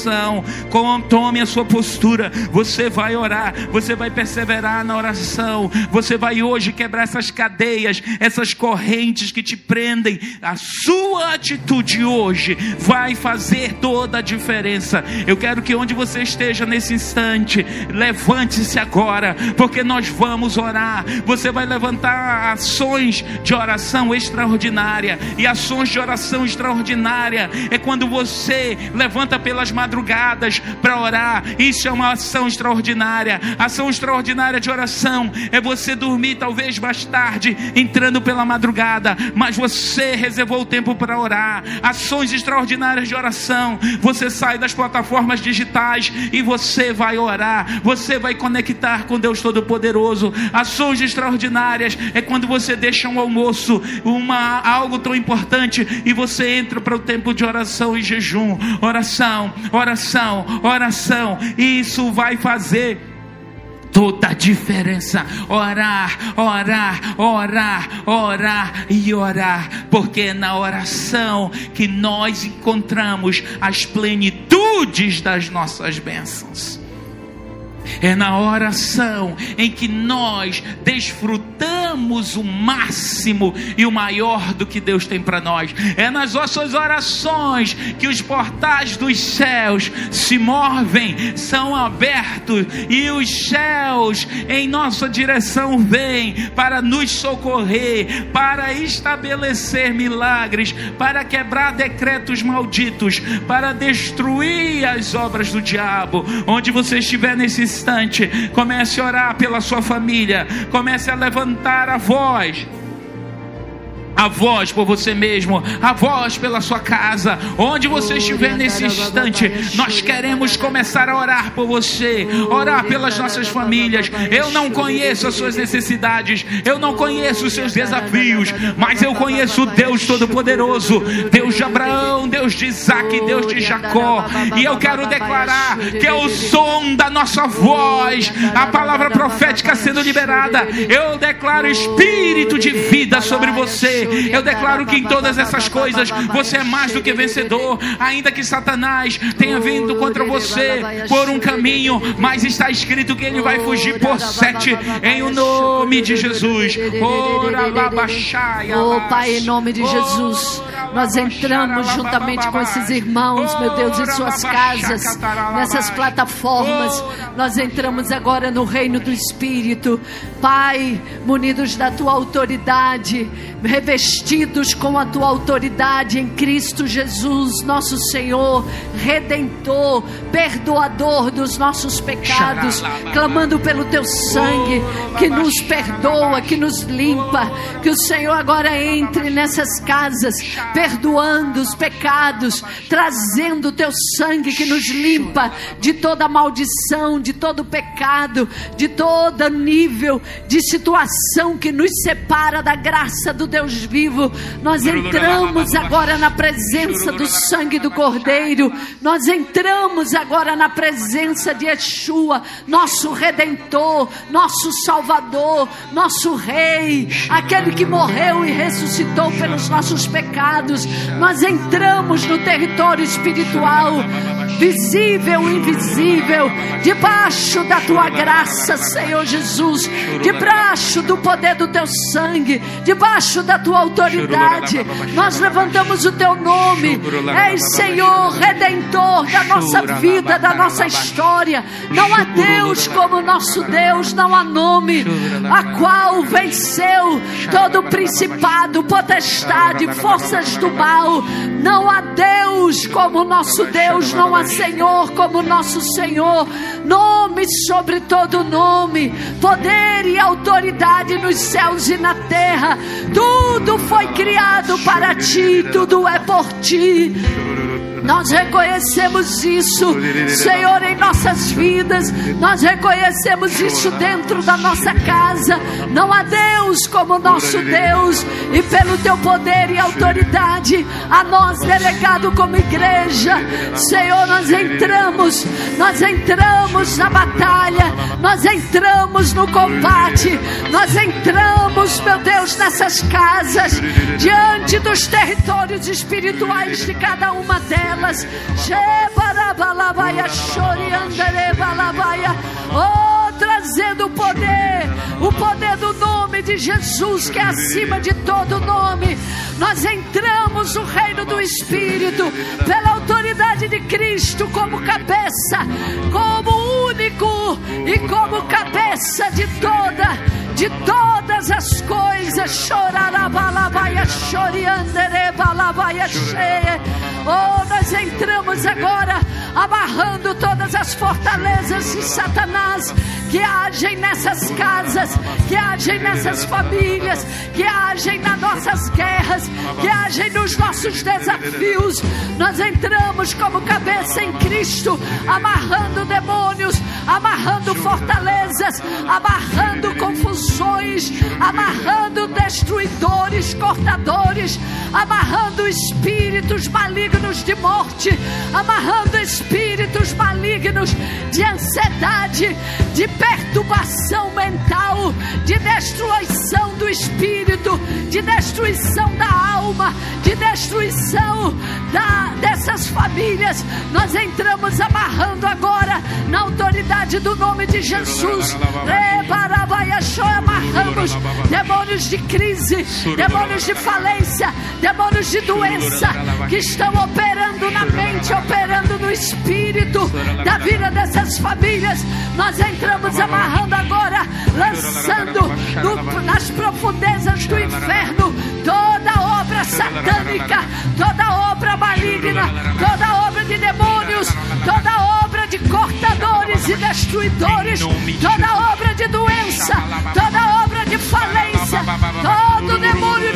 Tome a sua postura você vai orar, você vai perseverar na oração, você vai hoje quebrar essas cadeias, essas correntes que te prendem. A sua atitude hoje vai fazer toda a diferença. Eu quero que onde você esteja nesse instante, levante-se agora, porque nós vamos orar. Você vai levantar ações de oração extraordinária, e ações de oração extraordinária é quando você levanta pelas madrugadas para orar. Isso é uma ação extraordinária. Ação extraordinária de oração é você dormir talvez mais tarde, entrando pela madrugada, mas você reservou o tempo para orar. Ações extraordinárias de oração. Você sai das plataformas digitais e você vai orar. Você vai conectar com Deus Todo-Poderoso. Ações extraordinárias é quando você deixa um almoço, uma algo tão importante e você entra para o tempo de oração e jejum. Oração, oração, oração. Isso vai fazer toda a diferença. Orar, orar, orar, orar e orar, porque é na oração que nós encontramos as plenitudes das nossas bênçãos. É na oração em que nós desfrutamos o máximo e o maior do que Deus tem para nós. É nas nossas orações que os portais dos céus se movem, são abertos e os céus em nossa direção vêm para nos socorrer, para estabelecer milagres, para quebrar decretos malditos, para destruir as obras do diabo. Onde você estiver nesse instante, comece a orar pela sua família, comece a levantar a voz a voz por você mesmo, a voz pela sua casa, onde você estiver nesse instante. Nós queremos começar a orar por você, orar pelas nossas famílias. Eu não conheço as suas necessidades, eu não conheço os seus desafios, mas eu conheço o Deus Todo-Poderoso, Deus de Abraão, Deus de Isaac, Deus de Jacó. E eu quero declarar que é o som da nossa voz, a palavra profética sendo liberada. Eu declaro espírito de vida sobre você. Eu declaro que em todas essas coisas você é mais do que vencedor, ainda que Satanás tenha vindo contra você por um caminho, mas está escrito que ele vai fugir por sete, em o nome de Jesus. Oh Pai, em nome de Jesus. Nós entramos juntamente com esses irmãos, meu Deus, em suas casas, nessas plataformas. Nós entramos agora no reino do Espírito. Pai, munidos da tua autoridade, revestidos com a tua autoridade em Cristo Jesus, nosso Senhor, redentor, perdoador dos nossos pecados, clamando pelo teu sangue que nos perdoa, que nos limpa. Que o Senhor agora entre nessas casas perdoando os pecados, trazendo o teu sangue que nos limpa de toda maldição, de todo pecado, de todo nível de situação que nos separa da graça do Deus vivo. Nós entramos agora na presença do sangue do Cordeiro, nós entramos agora na presença de Yeshua, nosso redentor, nosso Salvador, nosso Rei, aquele que morreu e ressuscitou pelos nossos pecados. Pecados, nós entramos no território espiritual, visível e invisível, debaixo da tua graça, Senhor Jesus, debaixo do poder do teu sangue, debaixo da tua autoridade. Nós levantamos o teu nome, és Senhor, redentor da nossa vida, da nossa história. Não há Deus como nosso Deus, não há nome a qual venceu todo principado, potestade, forças do mal. Não há Deus como nosso Deus, não há Senhor como nosso Senhor. Nome sobre todo nome, poder e autoridade nos céus e na terra. Tudo foi criado para ti, tudo é por ti. Nós reconhecemos isso, Senhor, em nossas vidas. Nós reconhecemos isso dentro da nossa casa. Não há Deus como nosso Deus. E pelo teu poder e autoridade, a nós delegado como igreja, Senhor, nós entramos, nós entramos na batalha, nós entramos no combate, nós entramos, meu Deus, nessas casas, diante dos territórios espirituais de cada uma delas elas. Oh, trazendo o poder, o poder do nome de Jesus, que é acima de todo nome. Nós entramos no reino do Espírito, pela autoridade de Cristo, como cabeça, como único e como cabeça de toda de todas as coisas. Chorarabalabaia, choriandere, balabaia cheia. Oh, nós entramos agora amarrando todas as fortalezas de Satanás que agem nessas casas, que agem nessas famílias, que agem nas nossas guerras, que agem nos nossos desafios. Nós entramos como cabeça em Cristo, amarrando demônios, amarrando fortalezas, amarrando confusões, amarrando destruidores, cortadores, amarrando espíritos malignos de morte, amarrando espíritos malignos de ansiedade, de perturbação mental, de destruição do espírito, de destruição da alma, de destruição da, dessas famílias. Nós entramos amarrando agora na autoridade do nome de Jesus. Amarramos demônios de crise, demônios de falência, demônios de doença que estão operando na mente, operando no espírito da vida dessas famílias. Nós entramos amarrando agora, lançando no, nas profundezas do inferno toda obra satânica, toda obra maligna, toda obra de demônios, toda obra de cortadores e destruidores, toda obra de doença, toda obra de falência, todo demônio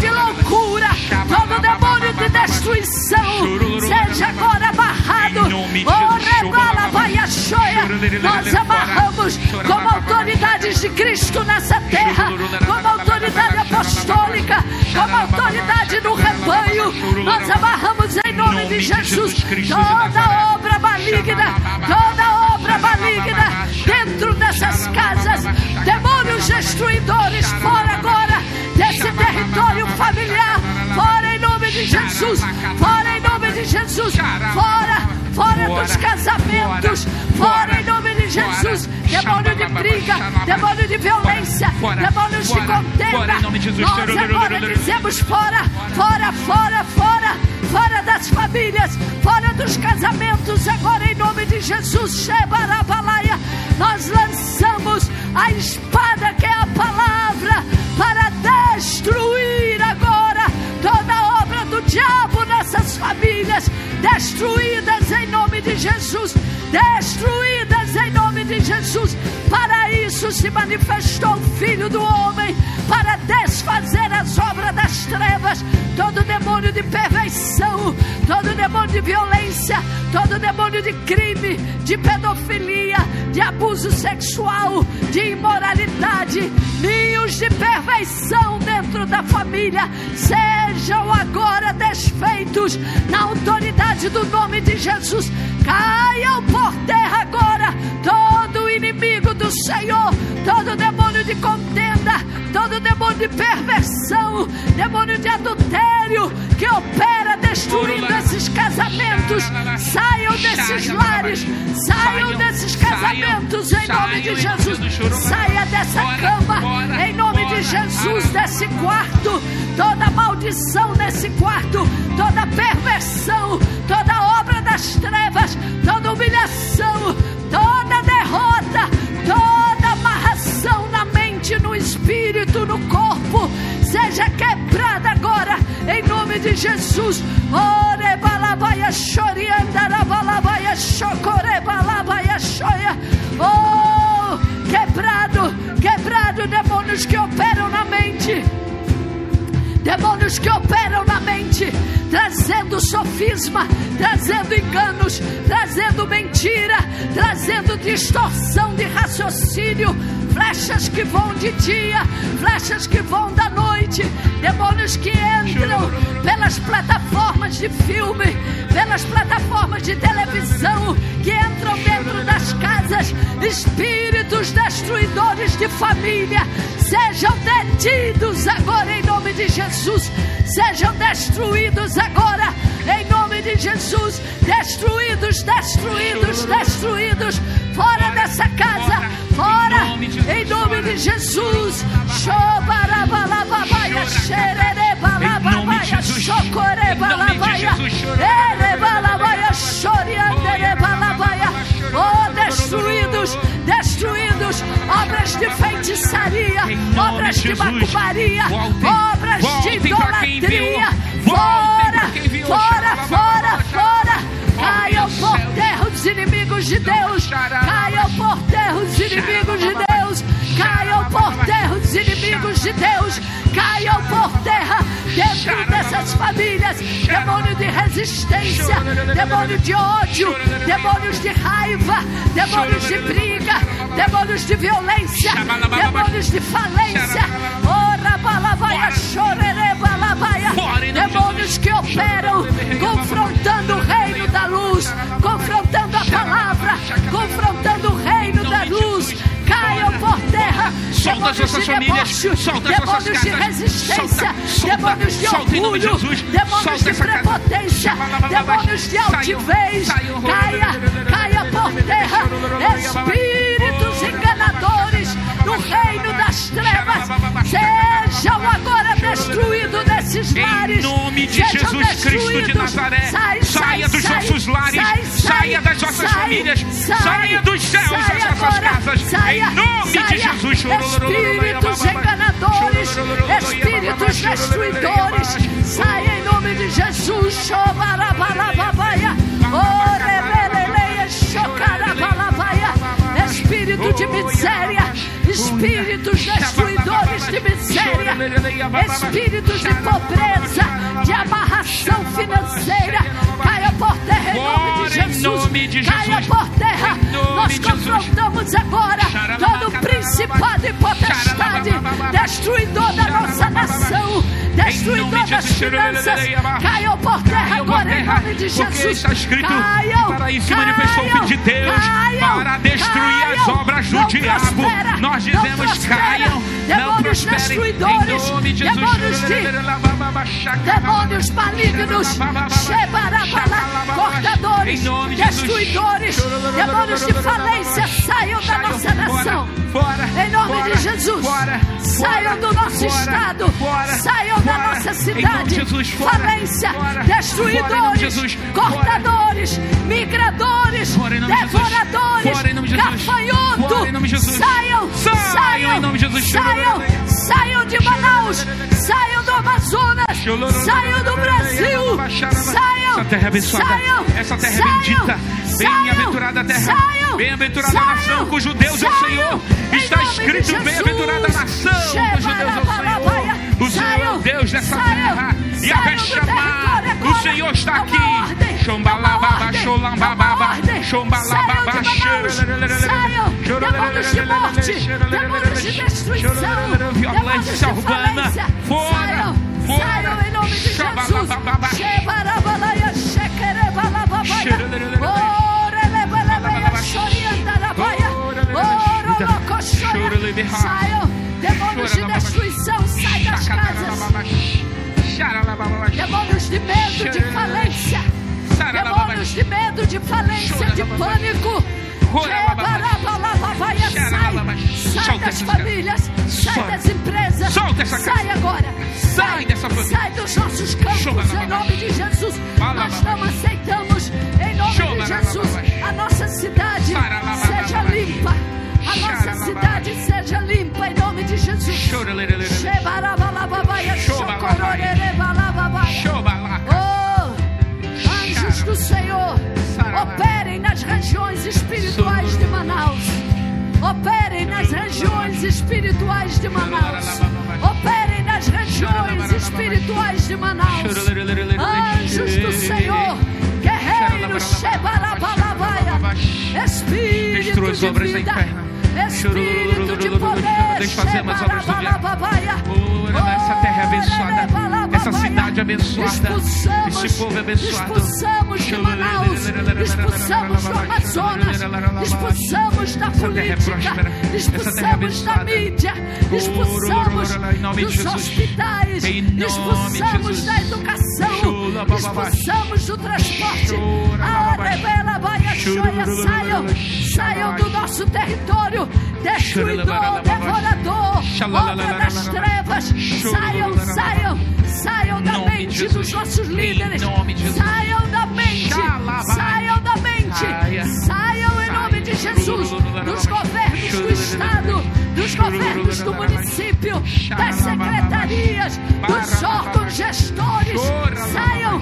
Nós amarramos em nome de Jesus toda obra maligna, toda obra maligna dentro dessas casas, demônios destruidores, fora agora desse território familiar, fora em nome de Jesus, fora em nome de Jesus, fora fora dos casamentos, fora em nome de Jesus. Demônio de briga, demônio de violência, demônios de contenda. Nós agora dizemos fora, fora, fora, fora, fora das famílias, fora dos casamentos, agora em nome de Jesus. Shebarabalaia, nós lançamos a espada que é a palavra para destruir agora toda obra do diabo nessas famílias destruídas em nome de Jesus, destruídas em nome de Jesus. Para isso se manifestou o Filho do Homem, para desfazer as obras das trevas, todo demônio de perversão, todo demônio de violência, todo demônio de crime, de pedofilia, de abuso sexual, de imoralidade, ninhos de perfeição dentro da família, sejam agora desfeitos na autoridade do nome de Jesus. Caiam por terra agora todo inimigo do Senhor, todo demônio de contenda, todo demônio de perversão, demônio de adultério que opera destruindo esses casamentos. Saiam desses lares, saiam desses casamentos em nome de Jesus. Saia dessa cama em nome de Jesus, desse quarto. Toda maldição nesse quarto, toda perversão, toda obra das trevas, de Jesus. Ore balabaia chorianda, balabaia chocore balabaia choia. Oh, quebrado, quebrado demônios que operam na mente demônios que operam na mente, trazendo sofisma, trazendo enganos, trazendo mentira, trazendo distorção de raciocínio, flechas que vão de dia, flechas que vão da noite, demônios que entram pelas plataformas de filme, pelas plataformas de televisão, que entram dentro das casas, espíritos destruidores de família, sejam detidos agora em nome de Jesus, sejam destruídos agora em nome de Jesus, destruídos, destruídos, destruídos, fora dessa casa, em nome de Jesus. Xererebalababaya, chocorebalabaya, erebalabaya, chorianderebalabaya. Oh, destruídos, destruídos, obras de feitiçaria, obras de macumbaria, obras de idolatria, fora, fora, fora, fora, caiam por terra os inimigos de Deus, caiam por terra os inimigos de Deus, caiam por terra os inimigos de Deus, caiam por terra dentro dessas famílias, demônio de resistência, demônio de ódio, demônios de raiva, demônios de briga, demônios de violência, demônios de falência, ora balavaia, chorere balavaia, demônios que operam confrontando o reino da luz, confrontando a palavra, confrontando o reino da luz, por terra, Solta as demônios suas de famílias, solta as suas demônios de casas, resistência, solta, demônios de solta orgulho, Jesus, demônios de prepotência, demônios de altivez, caia, caia por terra, espíritos enganadores no reino das trevas, sejam agora destruídos desses lares, Em nome de Jesus Cristo de. Nazaré, Sai, sai, saia dos nossos lares, sai, sai, saia das nossas famílias, sai, saia dos céus das nossas casas, saia, em nome de Jesus. Espíritos enganadores, espíritos destruidores, saia em nome de Jesus. Orebeleleia, espírito de miséria, espíritos destruidores de miséria, espíritos de pobreza, de amarração financeira, caia por terra em nome de Jesus, caia por terra. Nós confrontamos agora todo principado e potestade, destruidor da nossa nação, destruidor das finanças, caiu por terra agora em nome de Jesus. Está escrito: para isso manifestou o filho de Deus, para destruir as obras do diabo. Nós nós dizemos caiam, não Demônios prosperem. destruidores, Em nome de Jesus. demônios de demônios malignos, cortadores, destruidores, demônios de falência, saiam da nossa nação. Em nome de Jesus, saiam do nosso estado, saiam da nossa cidade. Falência, destruidores, cortadores, migradores, devoradores, gafanhoto. Saiam, Saiam, saiam, em nome de saiam, Manaus, saiam do Amazonas, saiam do Brasil, saiam, Essa terra é abençoada. saiam, Essa terra é saiam, bendita. Bem-aventurada a terra. Bem-aventurada nação cujo Deus é o Senhor. Está escrito. Bem-aventurada a nação cujo Deus é o Senhor. O Senhor é o Deus dessa terra. E a chamar. O. Senhor está É aqui. Xombalababa, é ordem, xolambababa, é xombalababa, saiam, demônios de morte, demônios de destruição, demônios de falência. Fora, Saiam, em nome de Jesus. Saiam, demônios de destruição, sai das casas. Demônios de medo, de falência. Demônios de medo, de falência, de pânico. Sai, das famílias, sai das empresas. Sai agora. Sai dessa família. Sai dos nossos campos, em nome de Jesus. Nós não aceitamos, em nome de Jesus, a nossa cidade seja limpa. A nossa cidade seja limpa, em nome de Jesus. Shebarabalabavaia, regiões espirituais de Manaus. Operem nas regiões espirituais de Manaus. Operem nas regiões espirituais de Manaus. Anjos do Senhor, guerreiros, Shebarabalabavaia. Espírito de vida. Espírito de poder, Desfazemos as obras do diabo. Ora, essa terra é abençoada. Essa cidade é abençoada. Esse povo é abençoado. expulsamos de Manaus, expulsamos do Amazonas, expulsamos da é política, é expulsamos da mídia, expulsamos dos hospitais, expulsamos da educação, expulsamos do transporte. Ah, saiam, saiam do nosso território, destruidor, devorador, obra das trevas, saiam, saiam, saiam da mente dos nossos líderes, saiam da mente, saiam da mente, Saia. saiam em nome de Jesus, dos governos do Estado, dos governos do município, das secretarias, dos órgãos gestores, saiam,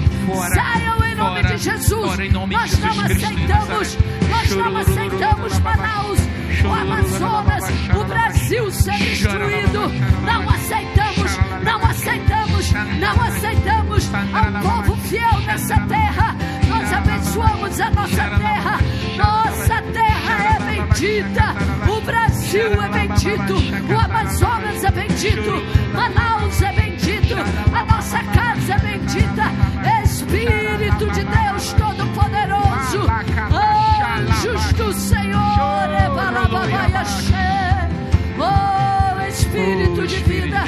saiam em nome de Jesus, nós não aceitamos, nós não aceitamos Manaus, Amazonas, o Brasil ser destruído, não aceitamos, não aceitamos, não aceitamos ao povo fiel nessa terra, nós abençoamos a nossa terra, nossa terra é bendita, o Brasil é bendito, o Amazonas é bendito, Manaus é bendito, a nossa casa é bendita, Espírito de Deus Todo-Poderoso, anjos do Senhor, oh Espírito de vida,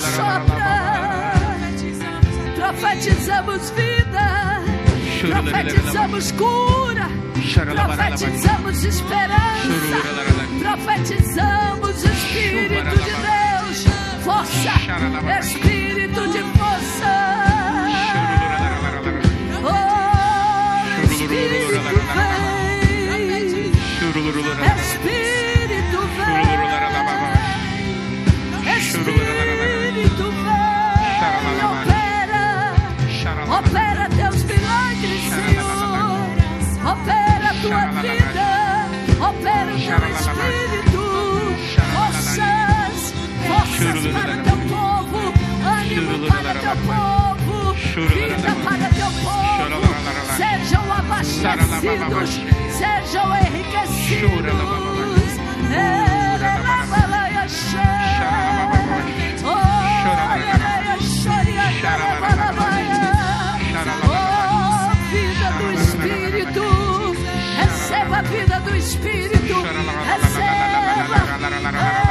sopra. Profetizamos vida, profetizamos cura, profetizamos esperança, profetizamos Espírito de Deus, força, Espírito de força. tua vida opera o teu espírito, forças, forças para teu povo, ânimo para teu povo, vida para teu povo, sejam abastecidos, sejam enriquecidos. É. Espírito, receba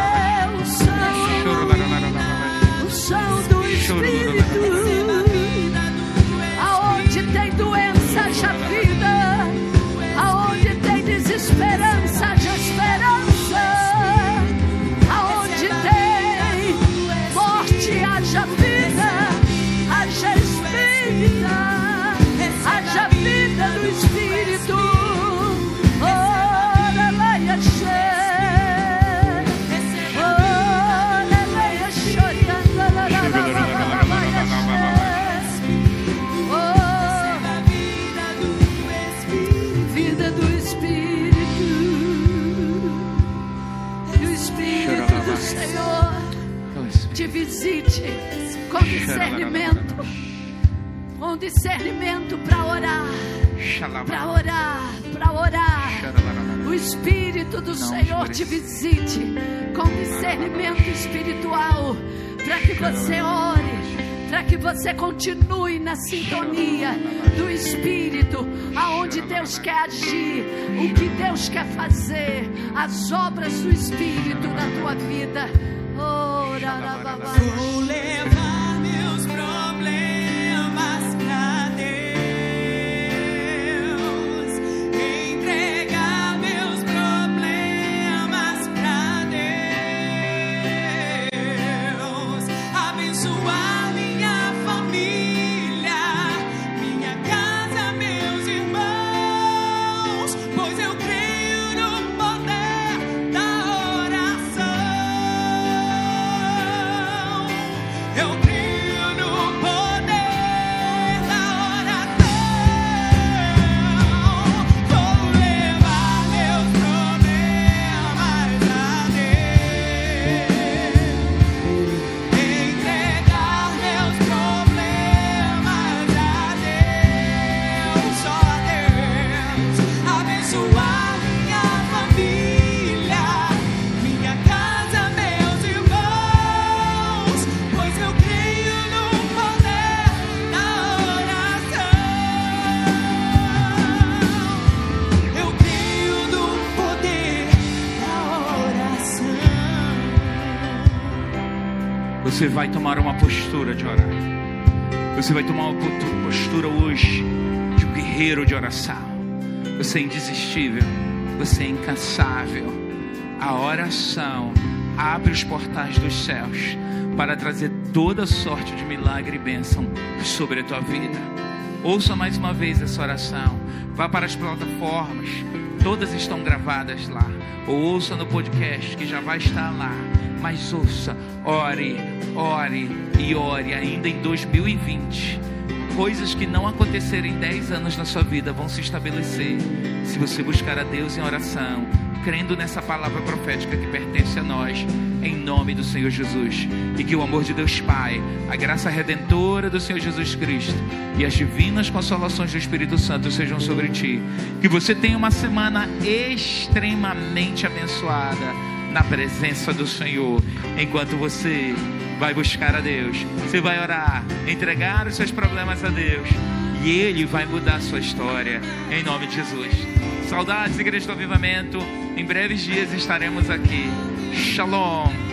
discernimento, com discernimento para orar, para orar, para orar. O Espírito do Senhor te visite com discernimento espiritual, para que você ore, para que você continue na sintonia do Espírito, aonde Deus quer agir, o que Deus quer fazer, as obras do Espírito na tua vida. Oh, Eu vai tomar uma postura de orar. Você vai tomar uma postura hoje de um guerreiro de oração. Você é indesistível. Você é incansável. A oração abre os portais dos céus para trazer toda sorte de milagre e bênção sobre a tua vida. Ouça mais uma vez essa oração. Vá para as plataformas. Todas estão gravadas lá. Ou ouça no podcast que já vai estar lá. Mas ouça, ore, ore e ore ainda em 2020. Coisas que não aconteceram em 10 anos na sua vida vão se estabelecer se você buscar a Deus em oração, crendo nessa palavra profética que pertence a nós, em nome do Senhor Jesus. E que o amor de Deus Pai, a graça redentora do Senhor Jesus Cristo e as divinas consolações do Espírito Santo sejam sobre ti. Que você tenha uma semana extremamente abençoada na presença do Senhor, enquanto você vai buscar a Deus, você vai orar, entregar os seus problemas a Deus, e Ele vai mudar a sua história, em nome de Jesus. Saudades, Igreja do Avivamento, em breves dias estaremos aqui. Shalom.